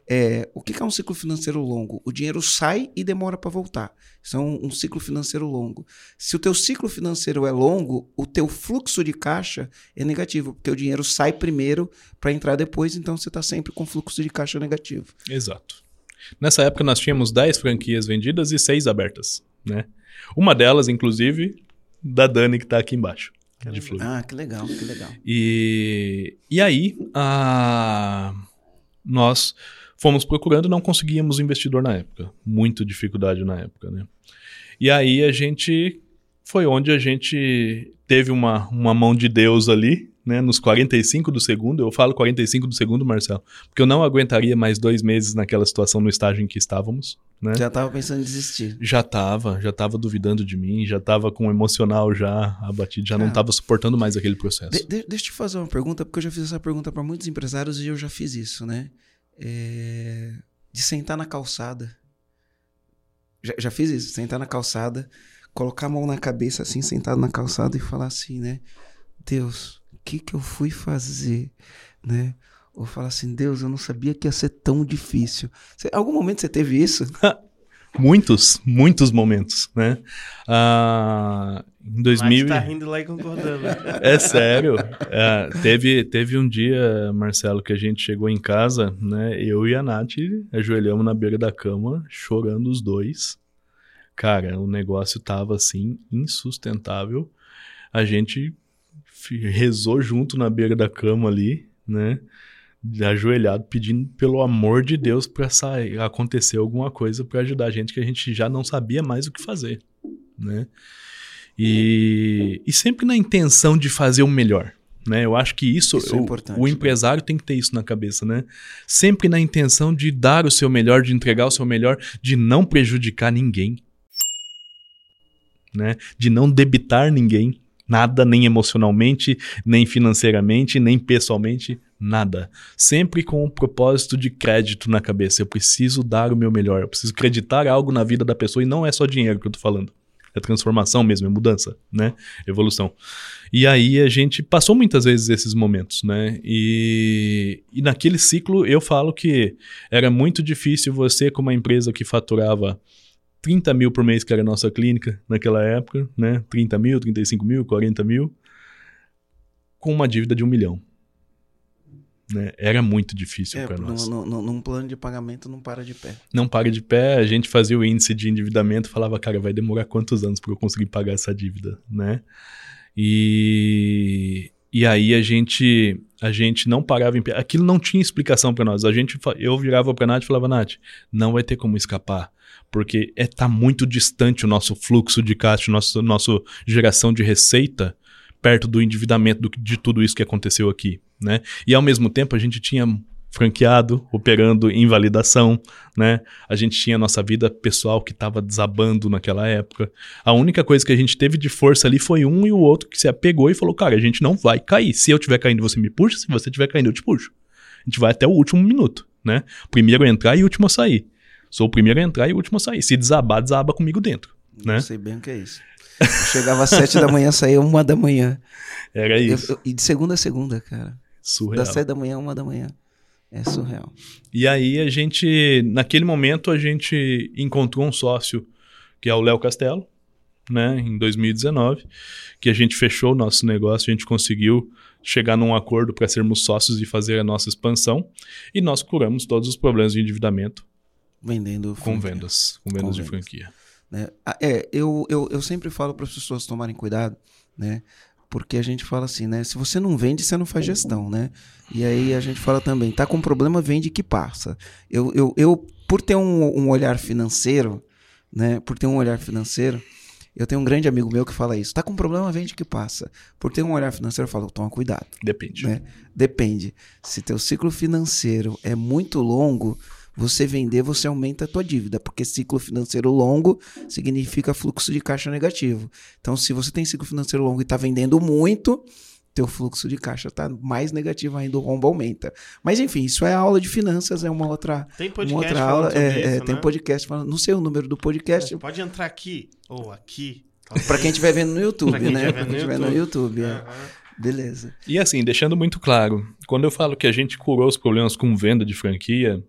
É, o que que é um ciclo financeiro longo? O dinheiro sai e demora para voltar. Isso é um, um ciclo financeiro longo. Se o teu ciclo financeiro é longo, o teu fluxo de caixa é negativo, porque o dinheiro sai primeiro para entrar depois, então você está sempre com fluxo de caixa negativo. Exato. Nessa época nós tínhamos 10 franquias vendidas e 6 abertas, né? Uma delas, inclusive, da Dani que tá aqui embaixo. Caramba. De Floripa. Ah, que legal, que legal. E, e aí, a, nós fomos procurando, não conseguíamos investidor na época. Muito dificuldade na época, né? E aí a gente foi onde a gente teve uma, uma mão de Deus ali, né? Nos 45 do segundo. Eu falo 45 do segundo, Marcelo, porque eu não aguentaria mais dois meses naquela situação no estágio em que estávamos, né? Já tava pensando em desistir. Já tava, já tava duvidando de mim, já tava com o emocional já abatido, já não Cara. tava suportando mais aquele processo. De- de- deixa eu te fazer uma pergunta, porque eu já fiz essa pergunta para muitos empresários e eu já fiz isso, né? É, De sentar na calçada. Já, já fiz isso, sentar na calçada, colocar a mão na cabeça assim, sentado na calçada e falar assim, né? Deus, que que eu fui fazer, né? Ou falar assim, Deus, eu não sabia que ia ser tão difícil. Você, algum momento você teve isso? Muitos, muitos momentos, né? Ah, em 2000 Mas tá rindo lá e concordando. É sério. É, teve, teve um dia, Marcelo, que a gente chegou em casa, né? Eu e a Nath ajoelhamos na beira da cama, chorando os dois. Cara, o negócio tava assim, insustentável. A gente rezou junto na beira da cama ali, né? Ajoelhado, pedindo pelo amor de Deus pra sair, acontecer alguma coisa pra ajudar a gente, que a gente já não sabia mais o que fazer, né? E, e sempre na intenção de fazer o melhor. Né? Eu acho que isso, Isso é o, importante, o né? empresário tem que ter isso na cabeça, né? Sempre na intenção de dar o seu melhor, de entregar o seu melhor, de não prejudicar ninguém, né? De não debitar ninguém, nada, nem emocionalmente, nem financeiramente, nem pessoalmente, nada. Sempre com o propósito de crédito na cabeça. Eu preciso dar o meu melhor, eu preciso acreditar algo na vida da pessoa e não é só dinheiro que eu tô falando. É transformação mesmo, é mudança, né? Evolução. E aí a gente passou muitas vezes esses momentos, né? E, e naquele ciclo eu falo que era muito difícil você, com uma empresa que faturava 30 mil por mês, que era a nossa clínica naquela época, né? 30 mil, 35 mil, 40 mil, com uma dívida de um milhão. Né? Era muito difícil É, para nós. no- no- num plano de pagamento não para de pé. Não para de pé, a gente fazia o índice de endividamento, falava, cara, vai demorar quantos anos para eu conseguir pagar essa dívida, né? E, e aí a gente a gente não parava em pé. Aquilo não tinha explicação para nós. A gente eu virava para Nath e falava, Nath, não vai ter como escapar, porque é tá muito distante o nosso fluxo de caixa, nosso nosso geração de receita perto do endividamento do- de tudo isso que aconteceu aqui, né? E ao mesmo tempo a gente tinha franqueado, operando em validação, né? A gente tinha a nossa vida pessoal que estava desabando naquela época. A única coisa que a gente teve de força ali foi um e o outro que se apegou e falou: "Cara, a gente não vai cair. Se eu tiver caindo, você me puxa, se você tiver caindo, eu te puxo". A gente vai até o último minuto, né? Primeiro a entrar e último a sair. Sou o primeiro a entrar e o último a sair. Se desabar, desaba comigo dentro, né? Não sei bem o que é isso. Eu chegava às sete da manhã, saía uma da manhã. Era Eu- isso. eu- e de segunda a segunda, cara. Surreal. Das sete da manhã a uma da manhã. É surreal. E aí a gente, naquele momento, a gente encontrou um sócio, que é o Léo Castelo, né, em 2019, que a gente fechou o nosso negócio, a gente conseguiu chegar num acordo para sermos sócios e fazer a nossa expansão, e nós curamos todos os problemas de endividamento Vendendo com franquia, vendas, com vendas Com de vendas. franquia. né? Ah, É, eu, eu, eu sempre falo para as pessoas tomarem cuidado, né? Porque a gente fala assim, né? Se você não vende, você não faz gestão, né? E aí a gente fala também, tá com problema, vende que passa. Eu, eu, eu por ter um, um olhar financeiro, né? Por ter um olhar financeiro, eu tenho um grande amigo meu que fala isso. Tá com problema, vende que passa. Por ter um olhar financeiro, eu falo, toma cuidado. Depende. né? Depende. Se teu ciclo financeiro é muito longo, você vender, você aumenta a tua dívida, porque ciclo financeiro longo significa fluxo de caixa negativo. Então, se você tem ciclo financeiro longo e está vendendo muito, teu fluxo de caixa está mais negativo ainda, o rombo aumenta. Mas enfim, isso é aula de finanças, é uma outra, Tem uma podcast outra falando aula. É, é, isso, tem né? podcast falando. Não sei o número do podcast, Pode entrar aqui ou aqui. para quem estiver vendo no YouTube, quem né? vendo quem estiver no YouTube. É. Aham. Beleza. E assim, deixando muito claro, quando eu falo que a gente curou os problemas com venda de franquia,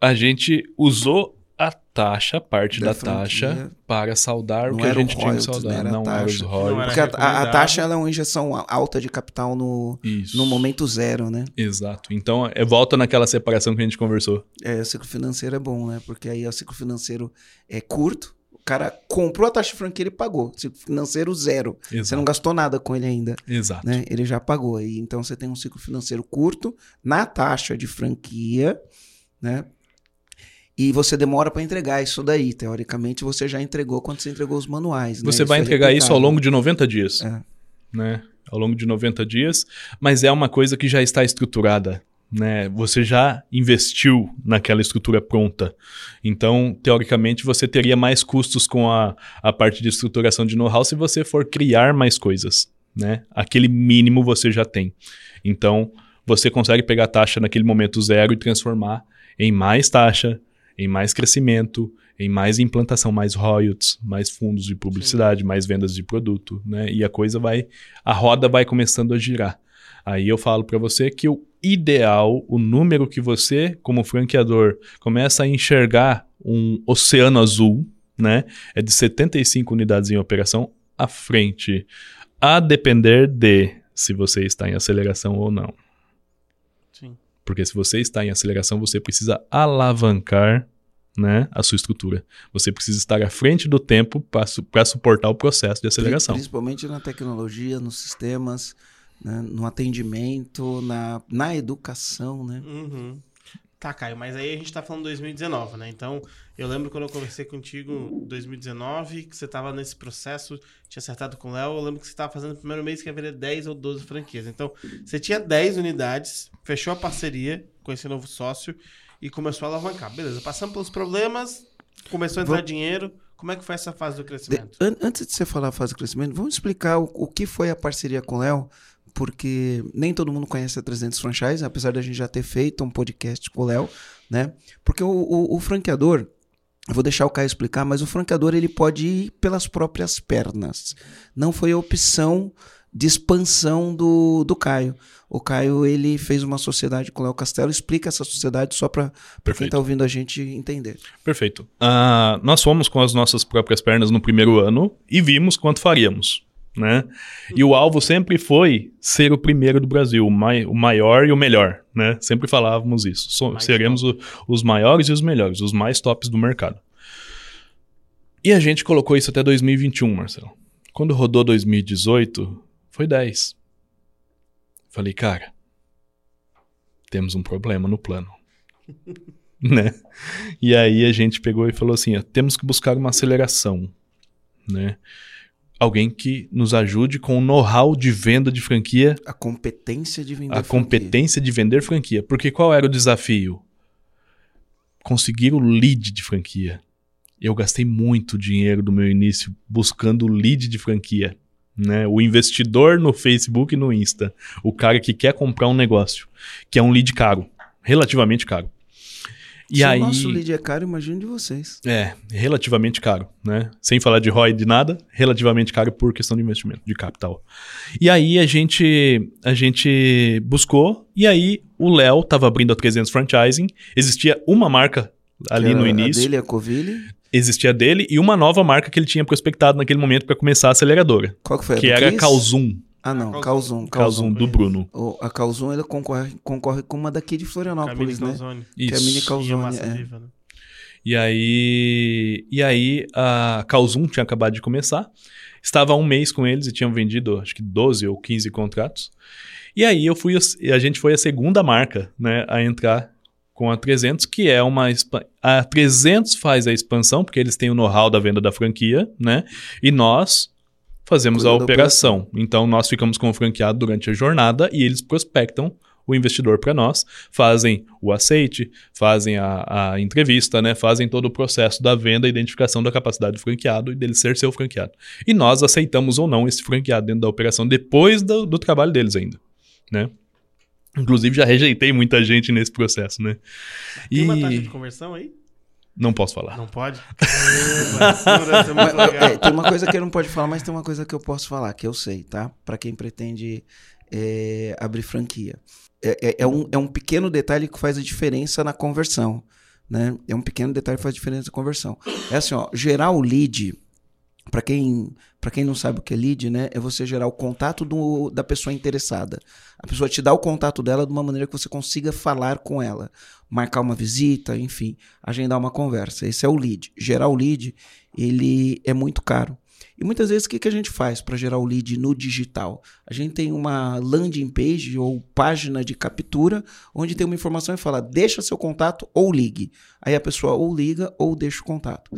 a gente usou a taxa, a parte Da da, taxa, para saldar o Não que a o gente tinha que royalties, saldar. né? Não era os royalties. Não Porque a, a- taxa ela é uma injeção alta de capital no, Isso. no momento zero, né? Exato. Então, é, volta naquela separação que a gente conversou. É, o ciclo financeiro é bom, né? Porque aí o ciclo financeiro é curto, cara comprou a taxa de franquia, ele pagou. Ciclo financeiro zero. Exato. Você não gastou nada com ele ainda. Exato. Né? Ele já pagou. aí então você tem um ciclo financeiro curto na taxa de franquia, né? E você demora para entregar isso daí. Teoricamente, você já entregou quando você entregou os manuais. né? Você vai é entregar isso ao longo de 90 dias. É. Né? Ao longo de 90 dias, mas é uma coisa que já está estruturada. Né? Você já investiu naquela estrutura pronta. Então, teoricamente, você teria mais custos com a, a parte de estruturação de know-how se você for criar mais coisas. Né? Aquele mínimo você já tem. Então, você consegue pegar a taxa naquele momento zero e transformar em mais taxa, em mais crescimento, em mais implantação, mais royalties, mais fundos de publicidade, mais vendas de produto, né? E a coisa vai, a roda vai começando a girar. Aí eu falo para você que o ideal, o número que você, como franqueador, começa a enxergar um oceano azul, né? É de 75 unidades em operação à frente, a depender de se você está em aceleração ou não. Porque se você está em aceleração, você precisa alavancar né, a sua estrutura. Você precisa estar à frente do tempo para su suportar o processo de aceleração. Principalmente na tecnologia, nos sistemas, né? no atendimento, na, na educação, né? Uhum. Tá, Caio, mas aí a gente tá falando 2019, né? Então, eu lembro quando eu conversei contigo em 2019, que você tava nesse processo, tinha acertado com o Léo, eu lembro que você tava fazendo no primeiro mês que ia vender 10 ou 12 franquias. Então, você tinha 10 unidades, fechou a parceria com esse novo sócio e começou a alavancar. Beleza, passamos pelos problemas, começou a entrar Vou- dinheiro. Como é que foi essa fase do De- crescimento? an- antes de você falar a fase de crescimento, vamos explicar o, o que foi a parceria com o Léo, porque nem todo mundo conhece a 300 Franchise, apesar da gente já ter feito um podcast com o Léo, né? Porque o, o, o franqueador, eu vou deixar o Caio explicar, mas o franqueador ele pode ir pelas próprias pernas. Não foi a opção de expansão do, do Caio. O Caio ele fez uma sociedade com o Léo Castelo, explica essa sociedade só para quem está ouvindo a gente entender. Perfeito. Ah, nós fomos com as nossas próprias pernas no primeiro ano e vimos quanto faríamos. Né? E o alvo sempre foi ser o primeiro do Brasil, o, mai- o maior e o melhor. Né? Sempre falávamos isso. So- seremos o- os maiores e os melhores, os mais tops do mercado. E a gente colocou isso até 2021, Marcelo. Quando rodou 2018, foi 10. Falei, cara, temos um problema no plano. né? E aí a gente pegou e falou assim: ó, temos que buscar uma aceleração, né? Alguém que nos ajude com o know-how de venda de franquia, A competência de vender a franquia. competência de vender franquia. Porque qual era o desafio? Conseguir o lead de franquia. Eu gastei muito dinheiro do meu início buscando o lead de franquia. Né? O investidor no Facebook e no Insta. O cara que quer comprar um negócio. Que é um lead caro. Relativamente caro. E Se aí... o nosso lead é caro, imagino de vocês. É, relativamente caro, né? Sem falar de ROI de nada, relativamente caro por questão de investimento, de capital. E aí a gente a gente buscou e aí o Léo tava abrindo a 300 Franchising, existia uma marca ali no início, A dele, a Covile. existia dele e uma nova marca que ele tinha prospectado naquele momento para começar a aceleradora, Qual que foi? a que era? Calzum, Ah, não. Calzum. Calzum. Calzum Calzum. do Bruno. O- a Calzum, ela concorre, concorre com uma daqui de Florianópolis, né? Calzone. Que é a Mini Isso. E a Calzone. Massa é. Viva, né? E aí, e aí a Calzum tinha acabado de começar. Estava há um mês com eles e tinham vendido acho que 12 ou 15 contratos. E aí eu fui a gente foi a segunda marca, né, a entrar com a 300, que é uma a 300 faz a expansão porque eles têm o know-how da venda da franquia, né? E nós fazemos a operação. Então nós ficamos com o franqueado durante a jornada e eles prospectam o investidor para nós, fazem o aceite, fazem a, a entrevista, né? Fazem todo o processo da venda, identificação da capacidade do franqueado e dele ser seu franqueado. E nós aceitamos ou não esse franqueado dentro da operação depois do, do trabalho deles ainda, né? Inclusive já rejeitei muita gente nesse processo, né? Tem uma taxa E de conversão aí? Não posso falar. Não pode? Legal. é, tem uma coisa que ele não pode falar, mas tem uma coisa que eu posso falar, que eu sei, tá? Pra quem pretende é, abrir franquia. É, é- é um, é um pequeno detalhe que faz a diferença na conversão, né? É um pequeno detalhe que faz a diferença na conversão. É assim, ó, gerar o lead para quem para quem não sabe o que é lead, né, é você gerar o contato do, da pessoa interessada. A pessoa te dá o contato dela de uma maneira que você consiga falar com ela, marcar uma visita, enfim, agendar uma conversa. Esse é o lead. Gerar o lead, ele é muito caro. E muitas vezes o que, que a gente faz para gerar o lead no digital? A gente tem uma landing page ou página de captura onde tem uma informação e fala: deixa seu contato ou ligue. Aí a pessoa ou liga ou deixa o contato.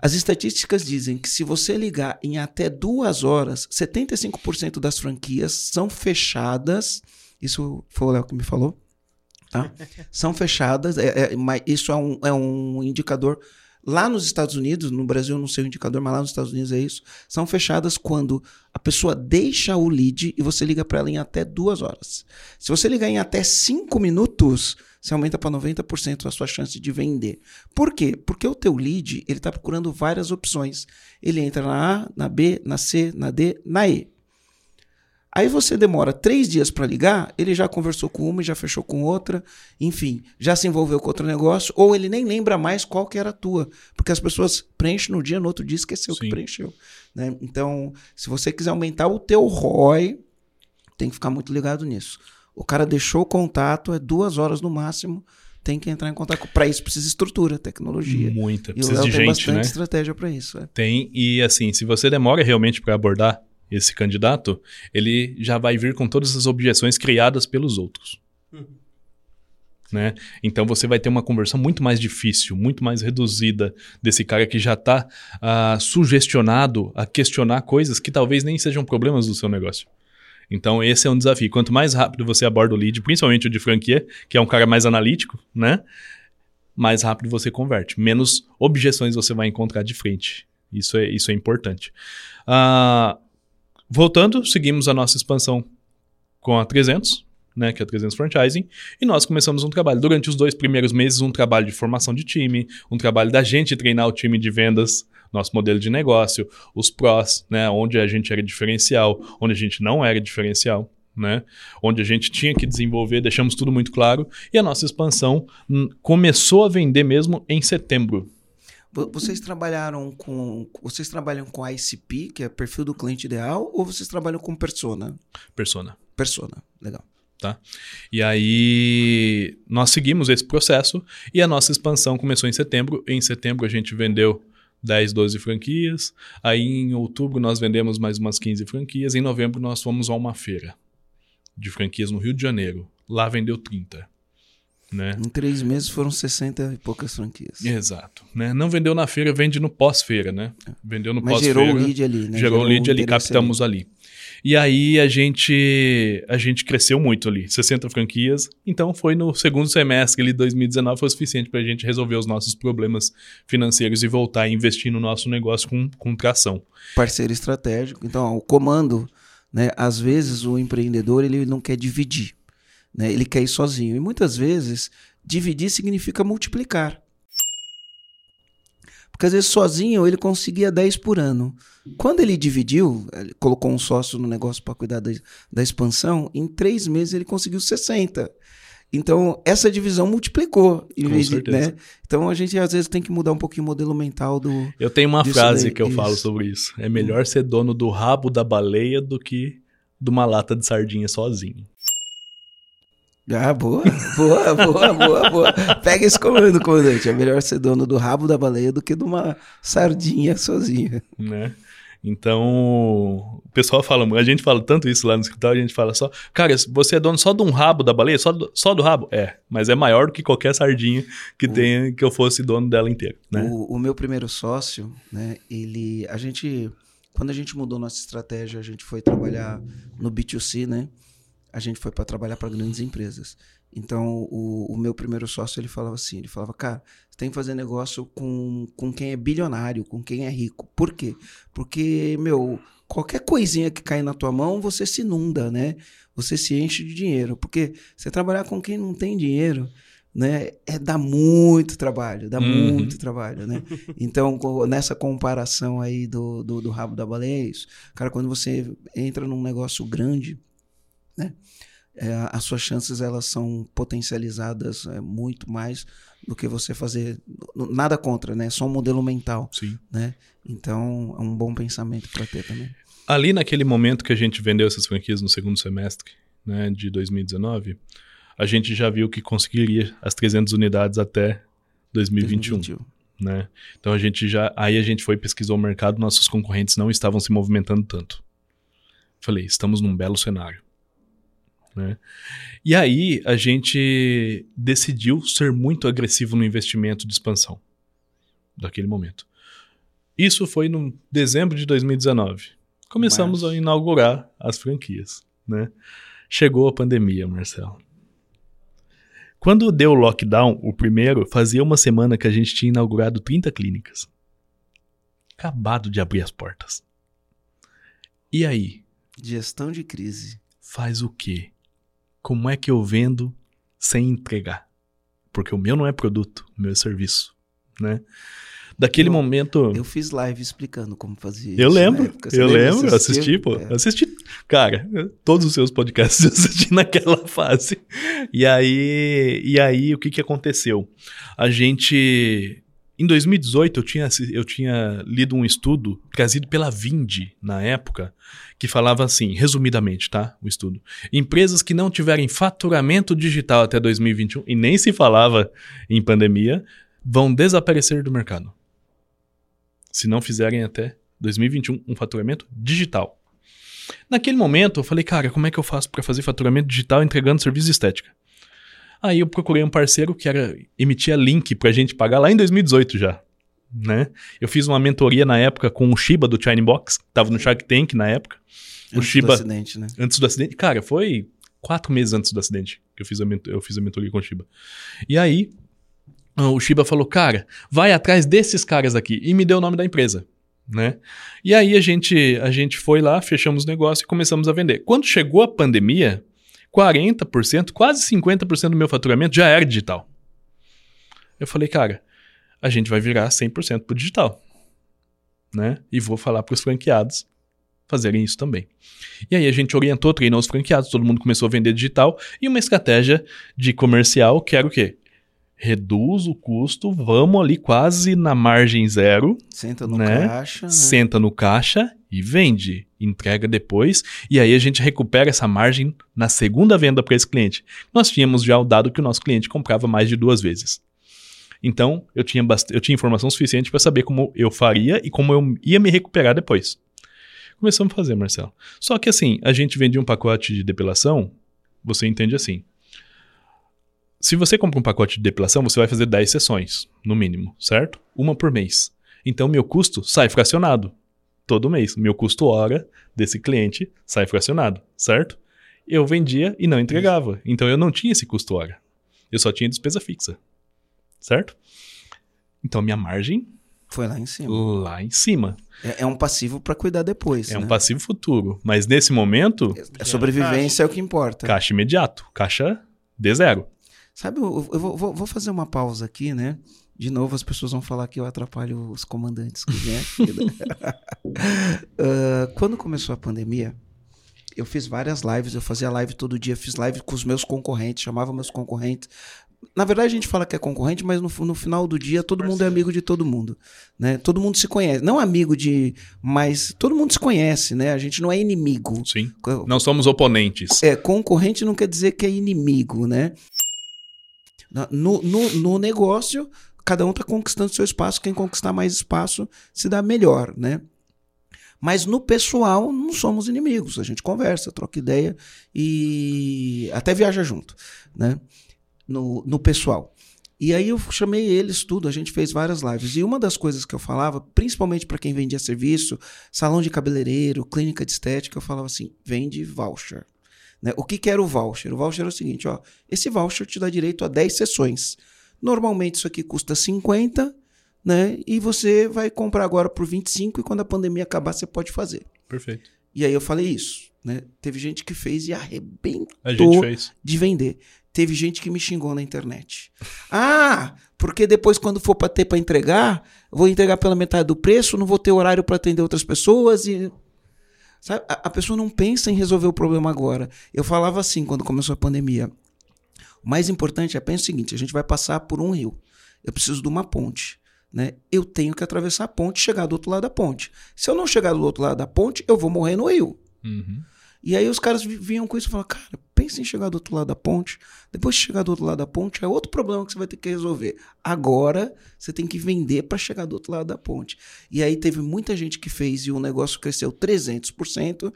As estatísticas dizem que se você ligar em até duas horas, 75% das franquias são fechadas. Isso foi o Léo que me falou. Tá? são fechadas. É, é, mas isso é um, é um indicador. Lá nos Estados Unidos, no Brasil não sei o indicador, mas lá nos Estados Unidos é isso. São fechadas quando a pessoa deixa o lead e você liga para ela em até duas horas. Se você ligar em até cinco minutos, você aumenta para 90% a sua chance de vender. Por quê? Porque o teu lead, ele está procurando várias opções. Ele entra na A, na B, na C, na D, na E. Aí você demora três dias para ligar, ele já conversou com uma e já fechou com outra, enfim, já se envolveu com outro negócio, ou ele nem lembra mais qual que era a tua, porque as pessoas preenchem no dia, no outro dia esqueceu Sim. que preencheu. Né? Então, se você quiser aumentar o teu ROI, tem que ficar muito ligado nisso. O cara deixou o contato, é duas horas no máximo, tem que entrar em contato. Para isso precisa estrutura, tecnologia. Muita, e precisa o de tem gente, bastante né? estratégia para isso. É. Tem, e assim, se você demora realmente para abordar esse candidato, ele já vai vir com todas as objeções criadas pelos outros. Uhum. Né? Então você vai ter uma conversão muito mais difícil, muito mais reduzida desse cara que já está uh, ah, sugestionado a questionar coisas que talvez nem sejam problemas do seu negócio. Então, esse é um desafio. Quanto mais rápido você aborda o lead, principalmente o de franquia, que é um cara mais analítico, né? Mais rápido você converte. Menos objeções você vai encontrar de frente. Isso é, isso é importante. Uh, voltando, seguimos a nossa expansão com a 300, né, que é a 300 Franchising, e nós começamos um trabalho. Durante os dois primeiros meses, um trabalho de formação de time, um trabalho da gente treinar o time de vendas, nosso modelo de negócio, os prós, né, onde a gente era diferencial, onde a gente não era diferencial. Né? Onde a gente tinha que desenvolver, deixamos tudo muito claro, e a nossa expansão hum, começou a vender mesmo em setembro. Vocês trabalharam com. Vocês trabalham com ICP, que é perfil do cliente ideal, ou vocês trabalham com persona? Persona. Persona, legal. Tá? E aí nós seguimos esse processo e a nossa expansão começou em setembro. Em setembro a gente vendeu 10, 12 franquias. Aí em outubro nós vendemos mais umas 15 franquias. Em novembro nós fomos a uma feira de franquias no Rio de Janeiro. Lá vendeu 30. Né? Em três meses foram 60 e poucas franquias. Exato. Né? Não vendeu na feira, vende no pós-feira, né? Vendeu no pós-feira. Mas gerou o lead ali, né? Gerou, gerou o lead ali, captamos ali. ali. E aí a gente a gente cresceu muito ali, 60 franquias. Então foi no segundo semestre de 2019 foi suficiente para a gente resolver os nossos problemas financeiros e voltar a investir no nosso negócio com, com tração. Parceiro estratégico. Então, o comando, né? Às vezes o empreendedor ele não quer dividir, né? Ele quer ir sozinho. E muitas vezes dividir significa multiplicar. Porque às vezes sozinho ele conseguia 10 por ano. Quando ele dividiu, ele colocou um sócio no negócio para cuidar da, da expansão, em três meses ele conseguiu 60. Então, essa divisão multiplicou. Com vez de, né? Então, a gente às vezes tem que mudar um pouquinho o modelo mental do. Eu tenho uma frase daí. que eu isso. falo sobre isso. É melhor ser dono do rabo da baleia do que de uma lata de sardinha sozinho. Ah, boa, boa, boa, boa, boa. Pega esse comando, comandante. É melhor ser dono do rabo da baleia do que de uma sardinha sozinha. Né? Então, o pessoal fala, a gente fala tanto isso lá no escritório, a gente fala só, cara, você é dono só de um rabo da baleia? Só do, só do rabo? É, mas é maior do que qualquer sardinha que o, tenha, que eu fosse dono dela inteira, né? O, o meu primeiro sócio, né, ele, a gente, quando a gente mudou nossa estratégia, a gente foi trabalhar no B2C, né? A gente foi para trabalhar para grandes empresas. Então, o, o, meu primeiro sócio, ele falava assim, ele falava, cara, você tem que fazer negócio com, com quem é bilionário, com quem é rico. Por quê? Porque, meu, qualquer coisinha que cai na tua mão, você se inunda, né? Você se enche de dinheiro. Porque você trabalhar com quem não tem dinheiro, né? É dá muito trabalho, dá uhum. muito trabalho, né? Então, nessa comparação aí do, do, do rabo da baleia, é isso. Cara, quando você entra num negócio grande, né? é, as suas chances elas são potencializadas é, muito mais do que você fazer nada contra, né? Só um modelo mental, Sim. né? Então é um bom pensamento para ter também. Ali naquele momento que a gente vendeu essas franquias no segundo semestre né, de 2019, a gente já viu que conseguiria as 300 unidades até 2021. 2021. Né? Então a gente já. Aí a gente foi pesquisou o mercado, nossos concorrentes não estavam se movimentando tanto. Falei, estamos num belo cenário. Né? E aí a gente decidiu ser muito agressivo no investimento de expansão daquele momento. Isso foi no dezembro de 2019. Começamos Março. a inaugurar as franquias. Né? Chegou a pandemia, Marcelo. Quando deu o lockdown, o primeiro, fazia uma semana que a gente tinha inaugurado 30 clínicas. Acabado de abrir as portas. E aí? Gestão de crise. Faz o quê? Como é que eu vendo sem entregar? Porque o meu não é produto, o meu é serviço, né? Daquele Eu- momento... Eu fiz live explicando como fazer Eu isso na lembro, época. Eu lembro, assisti, pô. É. Assisti, cara, todos os seus podcasts eu assisti naquela fase. E aí, e aí o que que aconteceu? A gente em 2018 eu tinha eu tinha lido um estudo trazido pela Vindi na época que falava assim, resumidamente, tá? O estudo. Empresas que não tiverem faturamento digital até 2021 e nem se falava em pandemia vão desaparecer do mercado. Se não fizerem até 2021 um faturamento digital. Naquele momento, eu falei, cara, como é que eu faço para fazer faturamento digital entregando serviço de estética? Aí eu procurei um parceiro que era emitia link pra gente pagar lá em 2018 já, né? Eu fiz uma mentoria na época com o Shiba do China Box, que tava no Shark Tank na época, o Antes do Shiba acidente, né? antes do acidente. Cara, foi quatro meses antes do acidente que eu fiz a, eu fiz a mentoria com o Shiba. E aí, ah, o Shiba falou, cara, vai atrás desses caras aqui. E me deu o nome da empresa, né? E aí a gente, a gente foi lá, fechamos o negócio e começamos a vender. Quando chegou a pandemia, 40%, quase 50% do meu faturamento já era digital. Eu falei, cara, a gente vai virar 100% pro digital, né? E vou falar pros franqueados fazerem isso também. E aí a gente orientou, treinou os franqueados, todo mundo começou a vender digital e uma estratégia de comercial que era o quê? Reduz o custo, vamos ali quase na margem zero, Senta no Né? caixa, né? senta no caixa e vende, entrega depois, e aí a gente recupera essa margem na segunda venda para esse cliente. Nós tínhamos já o dado que o nosso cliente comprava mais de duas vezes. Então, eu tinha, eu tinha informação suficiente para saber como eu faria e como eu ia me recuperar depois. Começamos a fazer, Marcelo. Só que assim, a gente vendia um pacote de depilação, você entende assim. Se você compra um pacote de depilação, você vai fazer 10 sessões, no mínimo, certo? Uma por mês. Então, meu custo sai fracionado todo mês. Meu custo hora desse cliente sai fracionado, certo? Eu vendia e não entregava. Então, eu não tinha esse custo hora. Eu só tinha despesa fixa, certo? Então, minha margem Foi lá em cima. lá em cima. É, é um passivo para cuidar depois. É né? um passivo futuro. Mas nesse momento, É sobrevivência é o que importa. caixa imediato. Caixa de zero. Sabe, eu, eu vou- vou fazer uma pausa aqui, né? De novo, as pessoas vão falar que eu atrapalho os comandantes que vêm aqui. né? Ah, quando começou a pandemia, eu fiz várias lives, eu fazia live todo dia, fiz live com os meus concorrentes, chamava meus concorrentes. Na verdade, a gente fala que é concorrente, mas no, no final do dia todo mundo é amigo de todo mundo, né? Todo mundo se conhece. Não amigo de, mas todo mundo se conhece, né? A gente não é inimigo. Sim. Não somos oponentes. É, concorrente não quer dizer que é inimigo, né? No, no, no negócio, cada um está conquistando seu espaço. Quem conquistar mais espaço se dá melhor, né? Mas no pessoal, não somos inimigos. A gente conversa, troca ideia e até viaja junto, né? No, no pessoal. E aí eu chamei eles tudo, a gente fez várias lives. E uma das coisas que eu falava, principalmente para quem vendia serviço, salão de cabeleireiro, clínica de estética, eu falava assim: vende voucher. Né? O que, que era o voucher? O voucher era o seguinte: ó, esse voucher te dá direito a 10 sessões. Normalmente isso aqui custa 50, né? E você vai comprar agora por 25 e quando a pandemia acabar você pode fazer. Perfeito. E aí eu falei isso, né? Teve gente que fez e arrebentou A gente fez. de vender. Teve gente que me xingou na internet. Ah, porque depois quando for para ter para entregar, vou entregar pela metade do preço, não vou ter horário para atender outras pessoas e Sabe? A pessoa não pensa em resolver o problema agora. Eu falava assim quando começou a pandemia. O mais importante é pensa o seguinte: a gente vai passar por um rio. Eu preciso de uma ponte. Né? Eu tenho que atravessar a ponte e chegar do outro lado da ponte. Se eu não chegar do outro lado da ponte, eu vou morrer no rio. Uhum. E aí os caras vi- vinham com isso e falavam, cara, pensa em chegar do outro lado da ponte. Depois de chegar do outro lado da ponte, é outro problema que você vai ter que resolver. Agora, você tem que vender para chegar do outro lado da ponte. E aí teve muita gente que fez e o negócio cresceu 300%.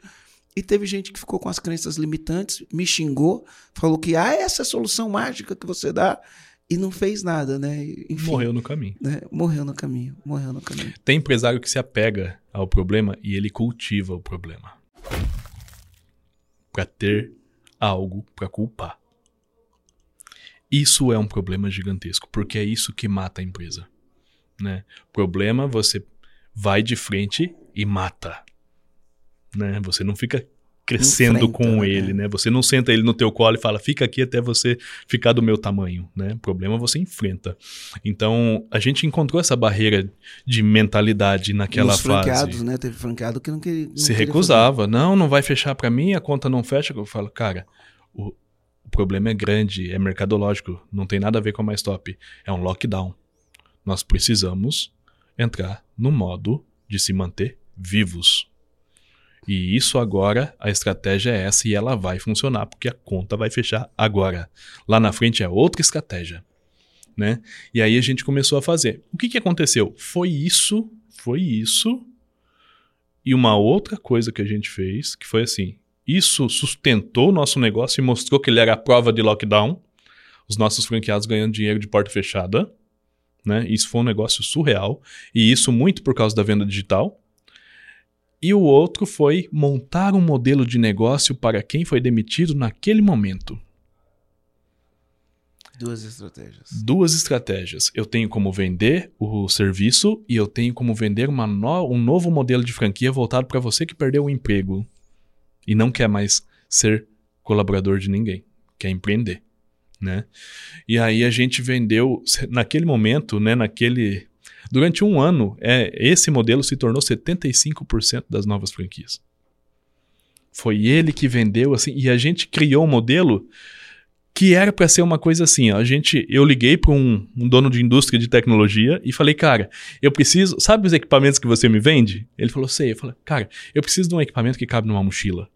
E teve gente que ficou com as crenças limitantes, me xingou, falou que ah, essa é a solução mágica que você dá. E não fez nada, né? Enfim, Morreu no caminho. né? Morreu no caminho, morreu no caminho. Tem empresário que se apega ao problema e ele cultiva o problema. Pra ter algo pra culpar. Isso é um problema gigantesco, porque é isso que mata a empresa. Né? Problema, você vai de frente e mata. Né? Você não fica crescendo Enfrenta, com né? ele, né? Você não senta ele no teu colo e fala, fica aqui até você ficar do meu tamanho, né? Problema você enfrenta. Então, a gente encontrou essa barreira de mentalidade naquela Os franqueados, fase. né? Teve franqueado que não queria. não Se recusava. Não, não vai fechar pra mim, a conta não fecha. Eu falo, cara, o, o problema é grande, é mercadológico, não tem nada a ver com a mais top. É um lockdown. Nós precisamos entrar no modo de se manter vivos. E isso agora, a estratégia é essa e ela vai funcionar, porque a conta vai fechar agora. Lá na frente é outra estratégia. Né? E aí a gente começou a fazer. O que, que aconteceu? Foi isso, foi isso. E uma outra coisa que a gente fez, que foi assim: isso sustentou o nosso negócio e mostrou que ele era a prova de lockdown. Os nossos franqueados ganhando dinheiro de porta fechada. Né? Isso foi um negócio surreal. E isso muito por causa da venda digital. E o outro foi montar um modelo de negócio para quem foi demitido naquele momento. Duas estratégias. Duas estratégias. Eu tenho como vender o serviço e eu tenho como vender no- um novo modelo de franquia voltado para você que perdeu o emprego e não quer mais ser colaborador de ninguém, quer empreender, né? E aí a gente vendeu naquele momento, né, naquele durante um ano, é, esse modelo se tornou 75% das novas franquias. Foi ele que vendeu assim e a gente criou um modelo que era para ser uma coisa assim, ó, a gente, eu liguei para um, um dono de indústria de tecnologia e falei, cara, eu preciso, sabe os equipamentos que você me vende? Ele falou, sei, eu falei, cara, eu preciso de um equipamento que cabe numa mochila.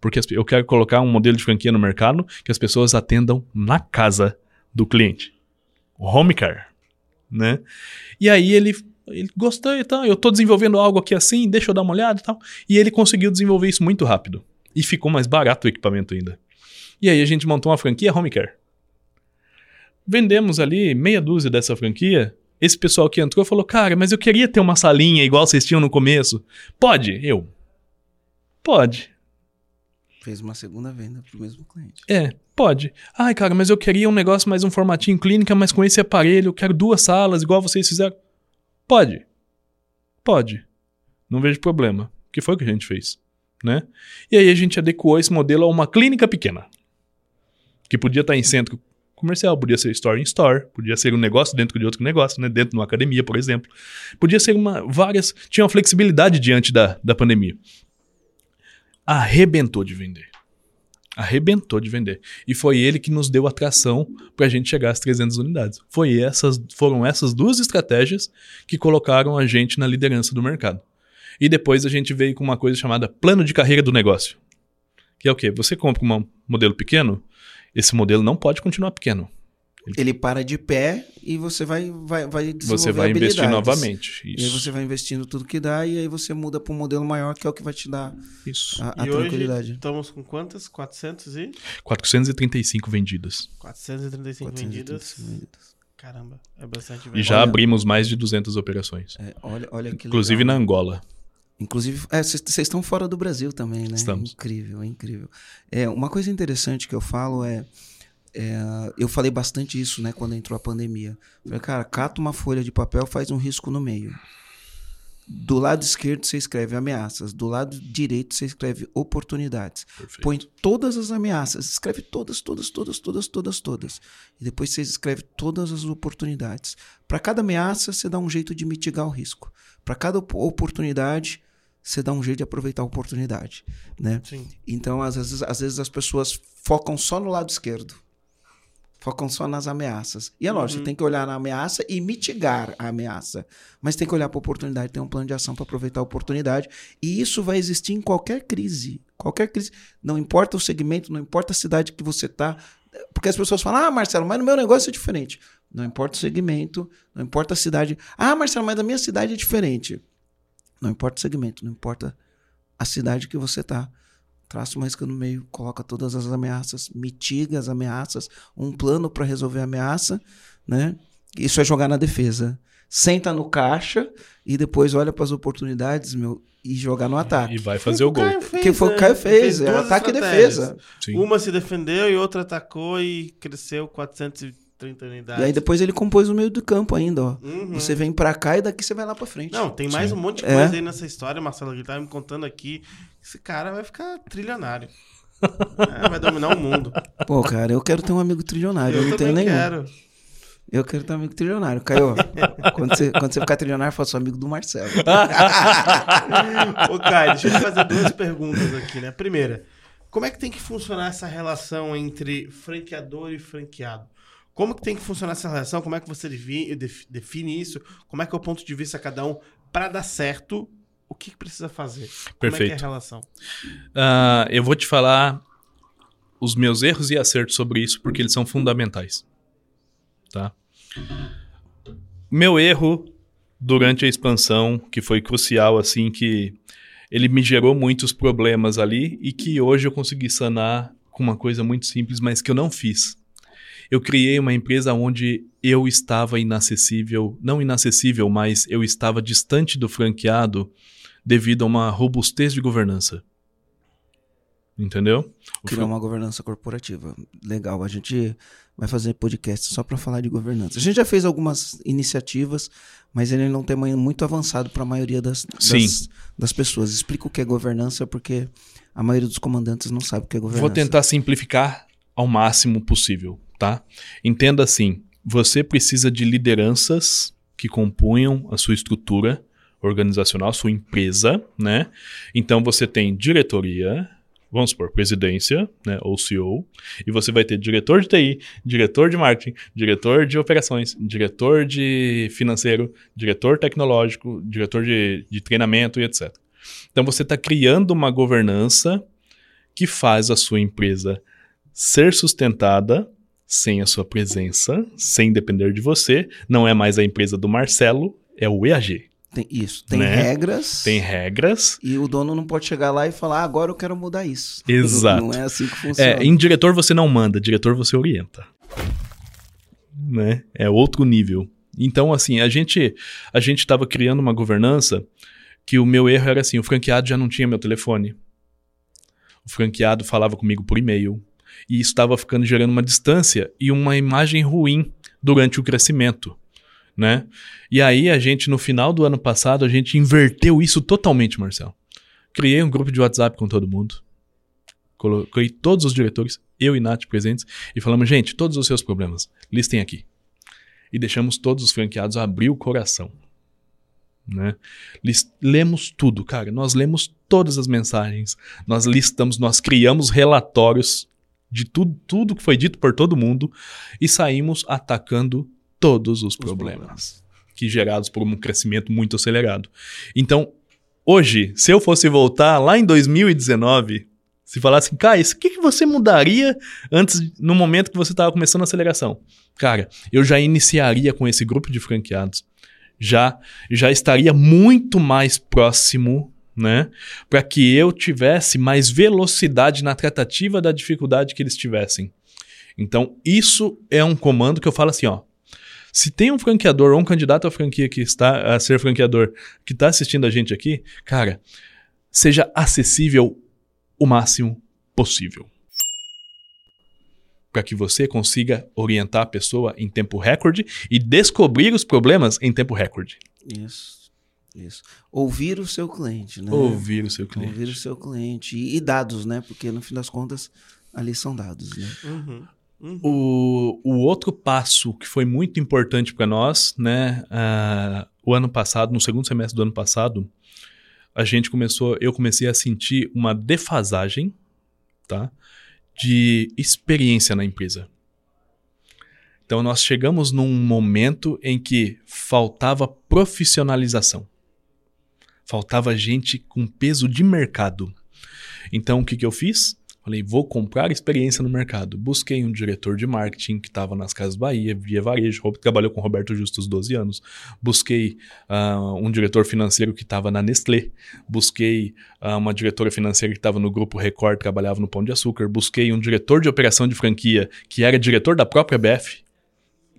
Porque eu quero colocar um modelo de franquia no mercado que as pessoas atendam na casa do cliente. O home care, né? E aí ele, ele gostou e tal, eu tô desenvolvendo algo aqui assim, deixa eu dar uma olhada e tal. E ele conseguiu desenvolver isso muito rápido. E ficou mais barato o equipamento ainda. E aí a gente montou uma franquia home care. Vendemos ali meia dúzia dessa franquia. Esse pessoal que entrou falou: Cara, mas eu queria ter uma salinha igual vocês tinham no começo. Pode? Eu. Pode. Fez uma segunda venda pro mesmo cliente. É, pode. Ai, cara, mas eu queria um negócio mais um formatinho clínica, mas com esse aparelho, eu quero duas salas, igual vocês fizeram. Pode. Pode. Não vejo problema. Que foi o que a gente fez, né? E aí a gente adequou esse modelo a uma clínica pequena. Que podia estar em centro comercial, podia ser store in store, podia ser um negócio dentro de outro negócio, né? Dentro de uma academia, por exemplo. Podia ser uma várias, tinha uma flexibilidade diante da, da pandemia. Arrebentou de vender arrebentou de vender. E foi ele que nos deu atração para a gente chegar às 300 unidades. Foi essas, foram essas duas estratégias que colocaram a gente na liderança do mercado. E depois a gente veio com uma coisa chamada plano de carreira do negócio. Que é o quê? Você compra um modelo pequeno, esse modelo não pode continuar pequeno. Ele para de pé e você vai, vai, vai desenvolver Você vai investir novamente. E aí Isso. você vai investindo tudo que dá e aí você muda para um modelo maior que é o que vai te dar Isso. a, a e hoje tranquilidade. estamos com quantas? 400 e? 435 vendidas. 435 vendidas. 435 vendidas. Caramba, é bastante E venda. já Olha. abrimos mais de 200 operações. É, olha, olha que Inclusive legal. na Angola. Inclusive, é, vocês estão fora do Brasil também, né? Estamos. Incrível, é incrível. É, uma coisa interessante que eu falo é, é, Eu falei bastante isso, né, quando entrou a pandemia. Falei, cara, cata uma folha de papel, faz um risco no meio. Do lado esquerdo você escreve ameaças, do lado direito você escreve oportunidades. Perfeito. Põe todas as ameaças, escreve todas, todas, todas, todas, todas, todas. E depois você escreve todas as oportunidades. Para cada ameaça, você dá um jeito de mitigar o risco. Para cada op- oportunidade, você dá um jeito de aproveitar a oportunidade, né? Sim. Então, às vezes, às vezes as pessoas focam só no lado esquerdo. Focam só nas ameaças. E é lógico, Uhum. você tem que olhar na ameaça e mitigar a ameaça. Mas tem que olhar para a oportunidade, ter um plano de ação para aproveitar a oportunidade. E isso vai existir em qualquer crise. Qualquer crise. Não importa o segmento, não importa a cidade que você está. Porque as pessoas falam, ah, Marcelo, mas no meu negócio é diferente. Não importa o segmento, não importa a cidade. Ah, Marcelo, mas da minha cidade é diferente. Não importa o segmento, não importa a cidade que você está. Traça uma risca no meio, coloca todas as ameaças, mitiga as ameaças, um plano para resolver a ameaça, né? Isso é jogar na defesa. Senta no caixa e depois olha para as oportunidades, meu, e jogar no ataque. E vai fazer o gol. Caio fez, Que foi o né? que o Caio fez, é duas ataque e defesa. Sim. Uma se defendeu e outra atacou e cresceu 430 unidades. E aí depois ele compôs o meio do campo ainda, ó. Uhum. Você vem para cá e daqui você vai lá para frente. Não, tem mais Sim. um monte de É. coisa aí nessa história, Marcelo, que ele tava me contando aqui. Esse cara vai ficar trilionário. É, vai dominar o mundo. Pô, cara, eu quero ter um amigo trilionário, eu, Eu não tenho nenhum. quero. Eu quero ter um amigo trilionário. Caio, quando você, quando você ficar trilionário, faça amigo do Marcelo. Ô, Caio, deixa eu te fazer duas perguntas aqui, né? Primeira, como é que tem que funcionar essa relação entre franqueador e franqueado? Como que tem que funcionar essa relação? Como é que você define isso? Como é que é o ponto de vista de cada um para dar certo? O que, que precisa fazer? Como é que é Perfeito. a relação? Ah, eu vou te falar os meus erros e acertos sobre isso, porque eles são fundamentais. Tá? Meu erro durante a expansão, que foi crucial, assim, que ele me gerou muitos problemas ali e que hoje eu consegui sanar com uma coisa muito simples, mas que eu não fiz. Eu criei uma empresa onde eu estava inacessível, não inacessível, mas eu estava distante do franqueado devido a uma robustez de governança. Entendeu? O Criar uma governança corporativa. Legal. A gente vai fazer podcast só para falar de governança. A gente já fez algumas iniciativas, mas ele não tem muito avançado para a maioria das, das, das pessoas. Explica o que é governança, porque a maioria dos comandantes não sabe o que é governança. Vou tentar simplificar ao máximo possível, tá? Entenda assim: você precisa de lideranças que compunham a sua estrutura organizacional, sua empresa, né? Então você tem diretoria, vamos supor, presidência, né, ou CEO, e você vai ter diretor de TI, diretor de marketing, diretor de operações, diretor de financeiro, diretor tecnológico, diretor de, de treinamento e etc. Então você está criando uma governança que faz a sua empresa ser sustentada sem a sua presença, sem depender de você. Não é mais a empresa do Marcelo, é o EAG. Tem isso. Tem Né? regras. Tem regras. E o dono não pode chegar lá e falar, ah, agora eu quero mudar isso. Exato. Não é assim que funciona. É, em diretor você não manda, diretor você orienta. Né? É outro nível. Então, assim, a gente a gente estava criando uma governança que o meu erro era assim, o franqueado já não tinha meu telefone. O franqueado falava comigo por e-mail. E isso estava ficando gerando uma distância e uma imagem ruim durante o crescimento. Né? E aí a gente, no final do ano passado, a gente inverteu isso totalmente, Marcelo. Criei um grupo de WhatsApp com todo mundo. Coloquei todos os diretores, eu e Nath presentes, e falamos, gente, todos os seus problemas, listem aqui. E deixamos todos os franqueados abrir o coração. Né? Lis- lemos tudo, cara. Nós lemos todas as mensagens, nós listamos, nós criamos relatórios de tudo, tudo que foi dito por todo mundo e saímos atacando todos os, problemas, problemas. que gerados por um crescimento muito acelerado. Então, hoje, se eu fosse voltar lá em 2019, se falasse, cara, o que, que você mudaria antes, no momento que você estava começando a aceleração? Cara, eu já iniciaria com esse grupo de franqueados, já, já estaria muito mais próximo, né? Para que eu tivesse mais velocidade na tratativa da dificuldade que eles tivessem. Então, isso é um comando que eu falo assim, ó. Se tem um franqueador ou um candidato à franquia que está a ser franqueador que está assistindo a gente aqui, cara, seja acessível o máximo possível. Para que você consiga orientar a pessoa em tempo recorde e descobrir os problemas em tempo recorde. Isso. Isso. Ouvir o seu cliente, né? Ouvir o seu cliente. Ouvir o seu cliente. E, e dados, né? Porque no fim das contas, ali são dados, né? Uhum. Uhum. O, o outro passo que foi muito importante para nós, né? ah, o ano passado, no segundo semestre do ano passado, a gente começou, eu comecei a sentir uma defasagem, tá? De experiência na empresa. Então nós chegamos num momento em que faltava profissionalização. Faltava gente com peso de mercado. Então o que, que eu fiz? Falei, vou comprar experiência no mercado. Busquei um diretor de marketing que estava nas Casas Bahia, via varejo, trabalhou com Roberto Justus 12 anos. Busquei uh, um diretor financeiro que estava na Nestlé. Busquei uh, uma diretora financeira que estava no Grupo Record, trabalhava no Pão de Açúcar. Busquei um diretor de operação de franquia que era diretor da própria BF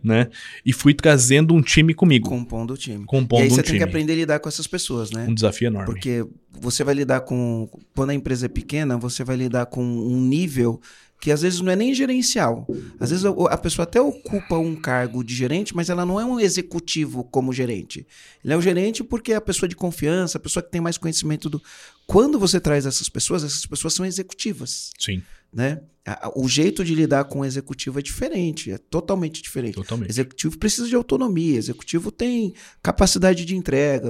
né? E fui trazendo um time comigo. Compondo o time. Compondo e aí um você time. tem que aprender a lidar com essas pessoas, né? Um desafio enorme. Porque você vai lidar com. Quando a empresa é pequena, você vai lidar com um nível que às vezes não é nem gerencial. Às vezes a pessoa até ocupa um cargo de gerente, mas ela não é um executivo como gerente. Ele é um gerente porque é a pessoa de confiança, a pessoa que tem mais conhecimento do. Quando você traz essas pessoas, essas pessoas são executivas. Sim. Né? O jeito de lidar com o executivo é diferente, é totalmente diferente. Totalmente. Executivo precisa de autonomia, executivo tem capacidade de entrega.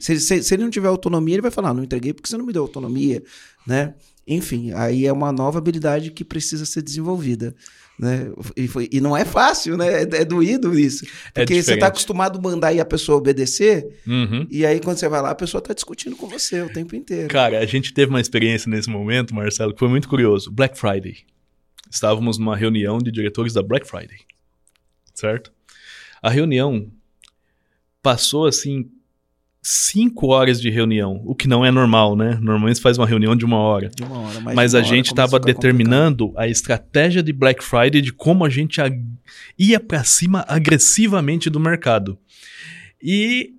Se, se, se ele não tiver autonomia, ele vai falar: não entreguei porque você não me deu autonomia. Né? Enfim, aí é uma nova habilidade que precisa ser desenvolvida. Né? E, foi, e não é fácil, né? É, é doído isso. É Porque você está acostumado a mandar e a pessoa obedecer, Uhum. e aí quando você vai lá, a pessoa está discutindo com você o tempo inteiro. Cara, a gente teve uma experiência nesse momento, Marcelo, que foi muito curioso. Black Friday. Estávamos numa reunião de diretores da Black Friday. Certo? A reunião passou assim cinco horas de reunião, o que não é normal, né? Normalmente faz uma reunião de uma hora. De uma hora, Mas a gente estava determinando a estratégia de Black Friday de como a gente ia para cima agressivamente do mercado. E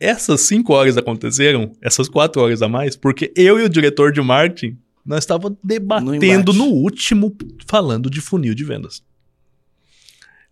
essas cinco horas aconteceram, essas quatro horas a mais, porque eu e o diretor de marketing nós estávamos debatendo embate. no último falando de funil de vendas.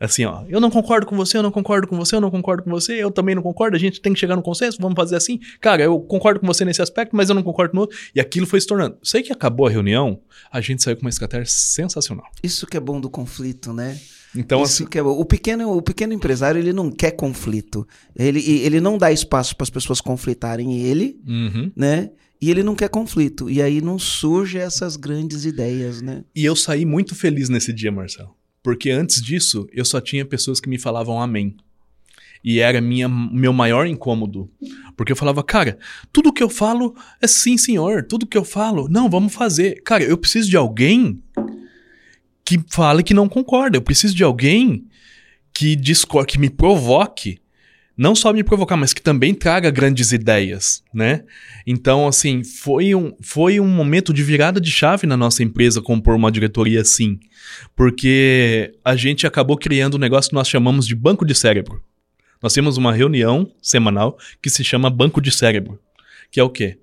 Assim, ó, eu não concordo com você, eu não concordo com você, eu não concordo com você, eu também não concordo, a gente tem que chegar no consenso, vamos fazer assim. Cara, eu concordo com você nesse aspecto, mas eu não concordo no outro. E aquilo foi se tornando. Sei que acabou a reunião, a gente saiu com uma estratégia sensacional. Isso que é bom do conflito, né? Então, Isso assim, que é bom. O pequeno, o pequeno empresário, ele não quer conflito. Ele, ele não dá espaço para as pessoas conflitarem ele, uhum. né? E ele não quer conflito. E aí não surgem essas grandes ideias, né? E eu saí muito feliz nesse dia, Marcelo. Porque antes disso, eu só tinha pessoas que me falavam amém. E era minha, meu maior incômodo. Porque eu falava, cara, tudo que eu falo é sim, senhor. Tudo que eu falo, não, vamos fazer. Cara, eu preciso de alguém que fale que não concorda. Eu preciso de alguém que discorde, que me provoque. Não só me provocar, mas que também traga grandes ideias, né? Então, assim, foi um, foi um momento de virada de chave na nossa empresa compor uma diretoria assim. Porque a gente acabou criando um negócio que nós chamamos de banco de cérebro. Nós temos uma reunião semanal que se chama banco de cérebro. Que é o quê?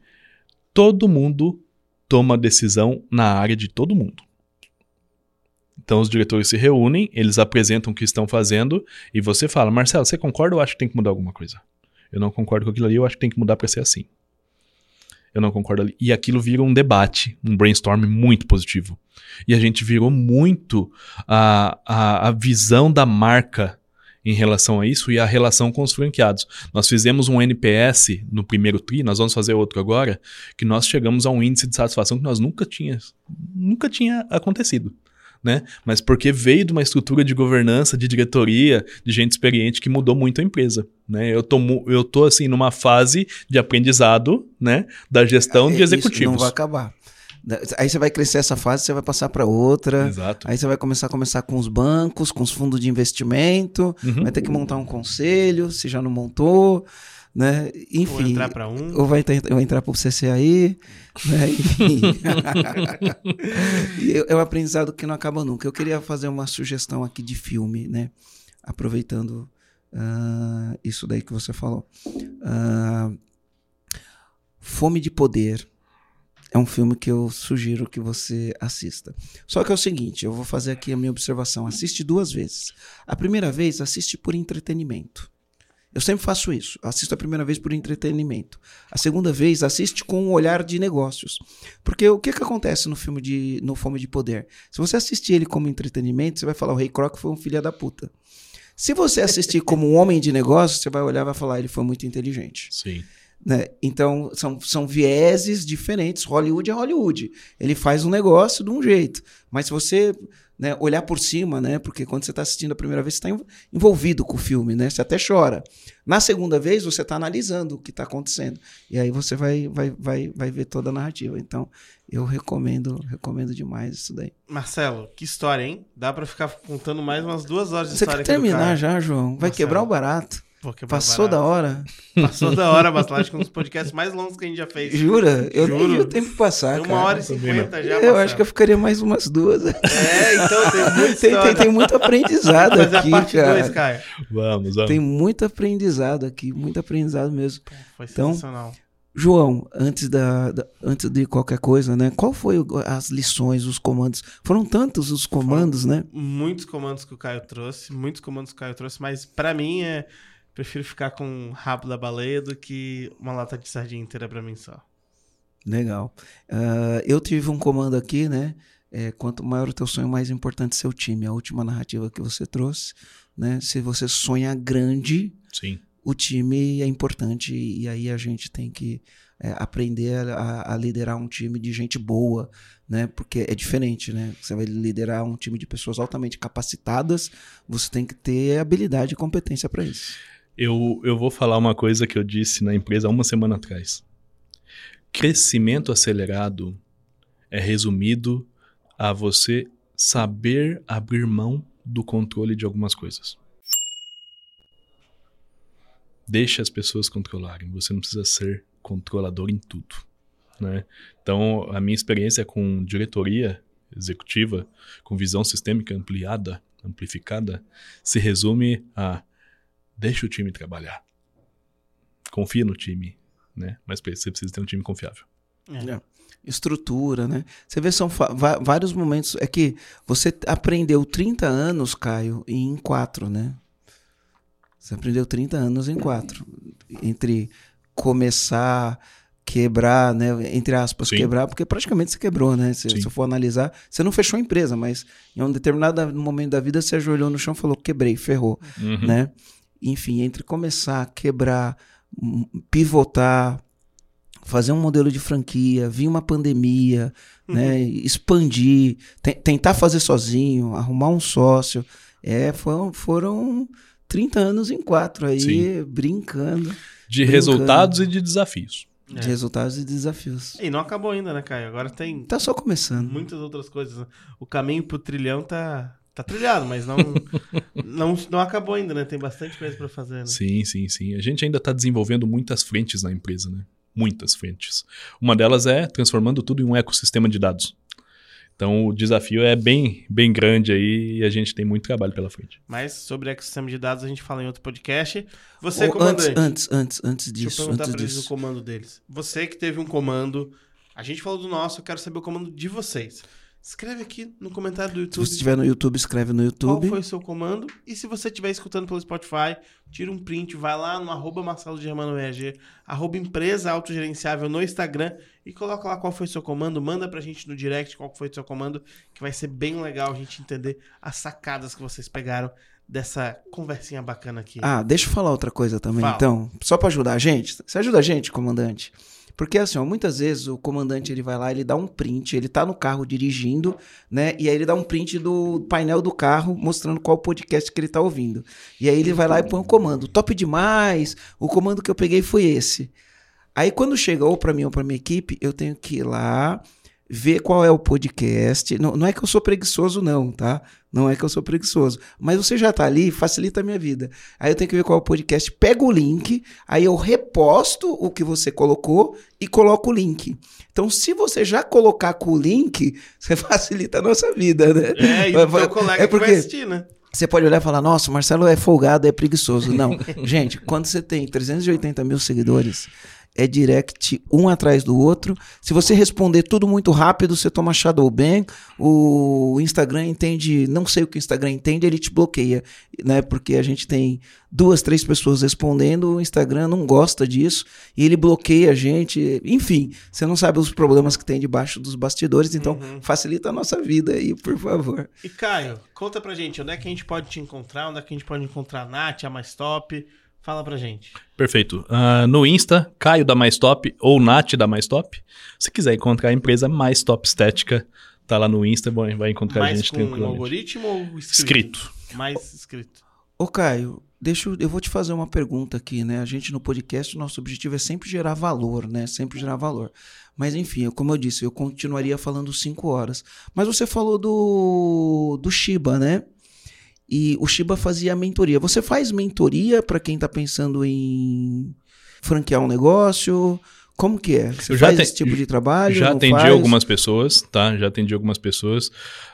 Todo mundo toma decisão na área de todo mundo. Então os diretores se reúnem, eles apresentam o que estão fazendo e você fala, Marcelo, você concorda ou acha que tem que mudar alguma coisa? Eu não concordo com aquilo ali, eu acho que tem que mudar para ser assim. Eu não concordo ali. E aquilo vira um debate, um brainstorm muito positivo. E a gente virou muito a, a, a visão da marca em relação a isso e a relação com os franqueados. Nós fizemos um NPS no primeiro TRI, nós vamos fazer outro agora, que nós chegamos a um índice de satisfação que nós nunca tinha, nunca tinha acontecido. Né? Mas porque veio de uma estrutura de governança, de diretoria, de gente experiente que mudou muito a empresa, né? Eu tô, eu tô assim numa fase de aprendizado, né, da gestão É, de isso executivos. não vai acabar. Aí você vai crescer essa fase, você vai passar para outra. Exato. Aí você vai começar a começar com os bancos, com os fundos de investimento, Uhum. vai ter que montar um conselho, se já não montou, né? Enfim. entrar pra um. Ou vai, ter, vai entrar para o CCAI, né? Enfim. É um aprendizado que não acaba nunca. Eu queria fazer uma sugestão aqui de filme, né? Aproveitando ah, isso daí que você falou. Ah, Fome de Poder é um filme que eu sugiro que você assista. Só que é o seguinte, eu vou fazer aqui a minha observação. Assiste duas vezes. A primeira vez, assiste por entretenimento. Eu sempre faço isso. Assisto a primeira vez por entretenimento. A segunda vez, assiste com um olhar de negócios. Porque o que, que acontece no filme de no Fome de Poder? Se você assistir ele como entretenimento, você vai falar: o Rei Croc foi um filho da puta. Se você assistir como um homem de negócios, você vai olhar e vai falar: ele foi muito inteligente. Sim. Né? Então, são, são vieses diferentes. Hollywood é Hollywood. Ele faz um negócio de um jeito. Mas se você né, olhar por cima, né? Porque quando você está assistindo a primeira vez, você está envolvido com o filme, né? Você até chora. Na segunda vez, você está analisando o que está acontecendo. E aí você vai, vai, vai, vai ver toda a narrativa. Então, eu recomendo, recomendo demais isso daí. Marcelo, que história, hein? Dá para ficar contando mais umas duas horas de você história quer terminar já, João? Vai Marcelo. quebrar o barato. Passou da hora. Passou da hora, mas acho que é um dos podcasts mais longos que a gente já fez. Jura? Eu Juro. nem vi o tempo passar. Tem uma hora e cinquenta já. Eu acho que eu ficaria mais umas duas. É, então tem muito, tem, tem, tem, muito aprendizado aqui, cara. Dois, Caio. Vamos, vamos. Tem muito aprendizado aqui, muito aprendizado mesmo. Foi então, sensacional. João, antes, da, da, antes de qualquer coisa, né? Qual foi as lições, os comandos? Foram tantos os comandos, Foram né? Muitos comandos que o Caio trouxe, muitos comandos que o Caio trouxe, mas para mim é prefiro ficar com o rabo da baleia do que uma lata de sardinha inteira para mim só. Legal. Uh, eu tive um comando aqui, né? É, quanto maior o teu sonho, mais importante seu time. A última narrativa que você trouxe, né? Se você sonha grande, Sim. o time é importante e aí a gente tem que é, aprender a, a, liderar um time de gente boa, né? Porque é diferente, né? Você vai liderar um time de pessoas altamente capacitadas, você tem que ter habilidade e competência para isso. Eu, eu vou falar uma coisa que eu disse na empresa uma semana atrás. Crescimento acelerado é resumido a você saber abrir mão do controle de algumas coisas. Deixe as pessoas controlarem. Você não precisa ser controlador em tudo. Né? Então, a minha experiência com diretoria executiva, com visão sistêmica ampliada, amplificada, se resume a Deixa o time trabalhar. Confia no time, né? Mas você precisa ter um time confiável. É. é. Estrutura, né? Você vê, são vários momentos. É que você aprendeu 30 anos, Caio, em 4, né? Você aprendeu 30 anos em 4. Entre começar quebrar, né? Entre aspas, Sim. quebrar, porque praticamente você quebrou, né? Se, se for analisar, você não fechou a empresa, mas em um determinado momento da vida você ajoelhou no chão e falou, quebrei, ferrou, uhum. né? Enfim, entre começar a quebrar, hum, pivotar, fazer um modelo de franquia, vir uma pandemia, uhum. né, expandir, tentar fazer sozinho, arrumar um sócio, é, foram, foram 30 anos em quatro aí, Sim. brincando. De brincando. resultados e de desafios. De é. resultados e desafios. E não acabou ainda, né, Caio? Agora tem. Tá só começando. Muitas outras coisas. O caminho pro trilhão tá, tá trilhado, mas não, não, não acabou ainda, né? Tem bastante coisa para fazer, né? Sim, sim, sim. A gente ainda está desenvolvendo muitas frentes na empresa, né? Muitas frentes. Uma delas é transformando tudo em um ecossistema de dados. Então o desafio é bem, bem grande aí e a gente tem muito trabalho pela frente. Mas sobre ecossistema de dados a gente fala em outro podcast. Você, oh, comandante. Antes, antes, antes disso. Deixa eu perguntar para eles o comando deles. Você que teve um comando, a gente falou do nosso, eu quero saber o comando de vocês. Escreve aqui no comentário do YouTube. Se você estiver no YouTube, escreve no YouTube. Qual foi o seu comando? E se você estiver escutando pelo Spotify, tira um print, vai lá no arroba Marcelo Germano EAG, arroba empresa autogerenciável no Instagram e coloca lá qual foi o seu comando, manda pra gente no direct qual foi o seu comando, que vai ser bem legal a gente entender as sacadas que vocês pegaram dessa conversinha bacana aqui. Ah, deixa eu falar outra coisa também, Fala. então. Só para ajudar a gente. Você ajuda a gente, comandante? Porque assim, ó, muitas vezes o comandante ele vai lá, ele dá um print, ele tá no carro dirigindo, né? E aí ele dá um print do painel do carro mostrando qual podcast que ele tá ouvindo. E aí ele vai lá e põe um comando, top demais, o comando que eu peguei foi esse. Aí quando chega ou para mim ou para minha equipe, eu tenho que ir lá, ver qual é o podcast. Não, não é que eu sou preguiçoso, não, tá? Não é que eu sou preguiçoso. Mas você já tá ali, facilita a minha vida. Aí eu tenho que ver qual é o podcast, pego o link, aí eu reposto o que você colocou e coloco o link. Então, se você já colocar com o link, você facilita a nossa vida, né? É, e o teu colega é porque... vai assistir, né? Você pode olhar e falar, nossa, o Marcelo é folgado, é preguiçoso. Não. Gente, quando você tem 380 mil seguidores, é direct um atrás do outro. Se você responder tudo muito rápido, você toma shadow ban. O Instagram entende, não sei o que o Instagram entende, ele te bloqueia, né? Porque a gente tem duas, três pessoas respondendo, o Instagram não gosta disso e ele bloqueia a gente. Enfim, você não sabe os problemas que tem debaixo dos bastidores, então uhum. facilita a nossa vida aí, por favor. E Caio, conta pra gente, onde é que a gente pode te encontrar? Onde é que a gente pode encontrar a Nath, a Mais Top? Fala pra gente. Perfeito. Ah, no Insta, Caio da Mais Top ou Nath da Mais Top. Se quiser encontrar a empresa Mais Top Estética, tá lá no Insta, vai encontrar a Mais gente com tranquilamente. algoritmo ou escrito? Escrito. Mais escrito. Ô, Caio, deixa eu, eu vou te fazer uma pergunta aqui, né? A gente no podcast, nosso objetivo é sempre gerar valor, né? Sempre gerar valor. Mas enfim, eu- como eu disse, eu continuaria falando cinco horas. Mas você falou do, do Shiba, né? E o Shiba fazia mentoria. Você faz mentoria para quem tá pensando em franquear um negócio? Como que é? Você Eu já faz te- esse tipo de trabalho? Já atendi faz? algumas pessoas, tá? Já atendi algumas pessoas,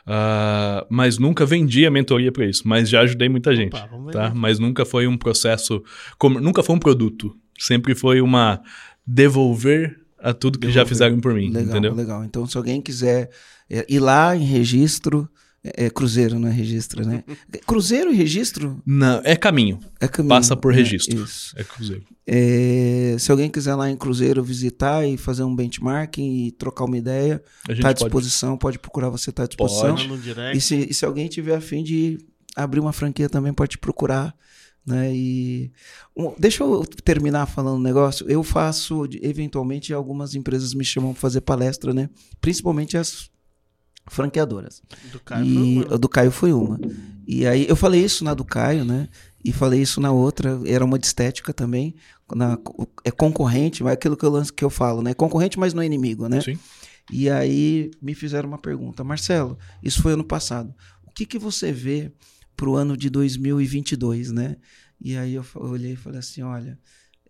ah, mas nunca vendi a mentoria para isso. Mas já ajudei muita gente, Opa, vamos ver. tá? Mas nunca foi um processo, como, nunca foi um produto. Sempre foi uma devolver a tudo que já Devolver. fizeram por mim, Legal, entendeu? legal. Então, se alguém quiser é, ir lá em registro, é, é cruzeiro, não é registro, né? Cruzeiro e registro Não, é caminho, é caminho. Passa por né? registro. Isso. é cruzeiro. É, se alguém quiser lá em Cruzeiro visitar e fazer um benchmarking e trocar uma ideia, tá à pode disposição, pode, procurar, você tá à disposição. Pode. E se, e se alguém tiver a fim de abrir uma franquia também, pode te procurar. Né? E um, deixa eu terminar falando um negócio. Eu faço, eventualmente, algumas empresas me chamam para fazer palestra, né? Principalmente as franqueadoras. Do Caio e foi uma. a do Caio foi uma. E aí eu falei isso na do Caio, né? E falei isso na outra, era uma de estética também. Na, é concorrente, mas é aquilo que eu, lanço, que eu falo, né? Concorrente, mas não é inimigo, né? Sim. E aí me fizeram uma pergunta, Marcelo, isso foi ano passado. O que, que você vê para o ano de 2022, né? E aí eu olhei e falei assim, olha,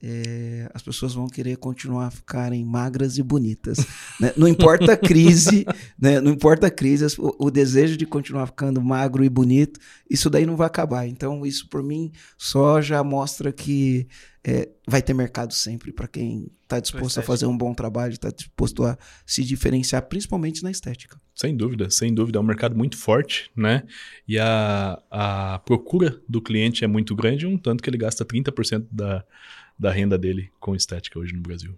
é, as pessoas vão querer continuar a ficarem magras e bonitas. né? Não importa a crise, né? Não importa a crise, o, o desejo de continuar ficando magro e bonito, isso daí não vai acabar. Então isso por mim só já mostra que é, vai ter mercado sempre para quem está disposto a fazer um bom trabalho, está disposto a se diferenciar, principalmente na estética. Sem dúvida, sem dúvida. É um mercado muito forte, né? E a, a procura do cliente é muito grande, um tanto que ele gasta 30% da, da renda dele com estética hoje no Brasil.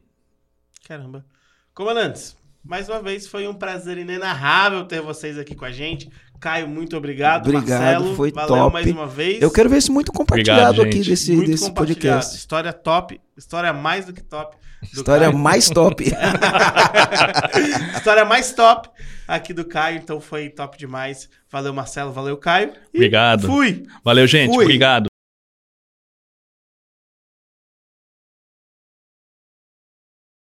Caramba. Comandantes, mais uma vez foi um prazer inenarrável ter vocês aqui com a gente. Caio, muito obrigado. Obrigado, Marcelo, foi valeu top. mais uma vez. Eu quero ver isso muito compartilhado Obrigado, aqui desse, Muito desse compartilhado. podcast. História top, história mais do que top. do História Caio. mais top. história mais top aqui do Caio, então foi top demais. Valeu, Marcelo, valeu, Caio. E Obrigado. Fui. Valeu, gente. Fui. Obrigado.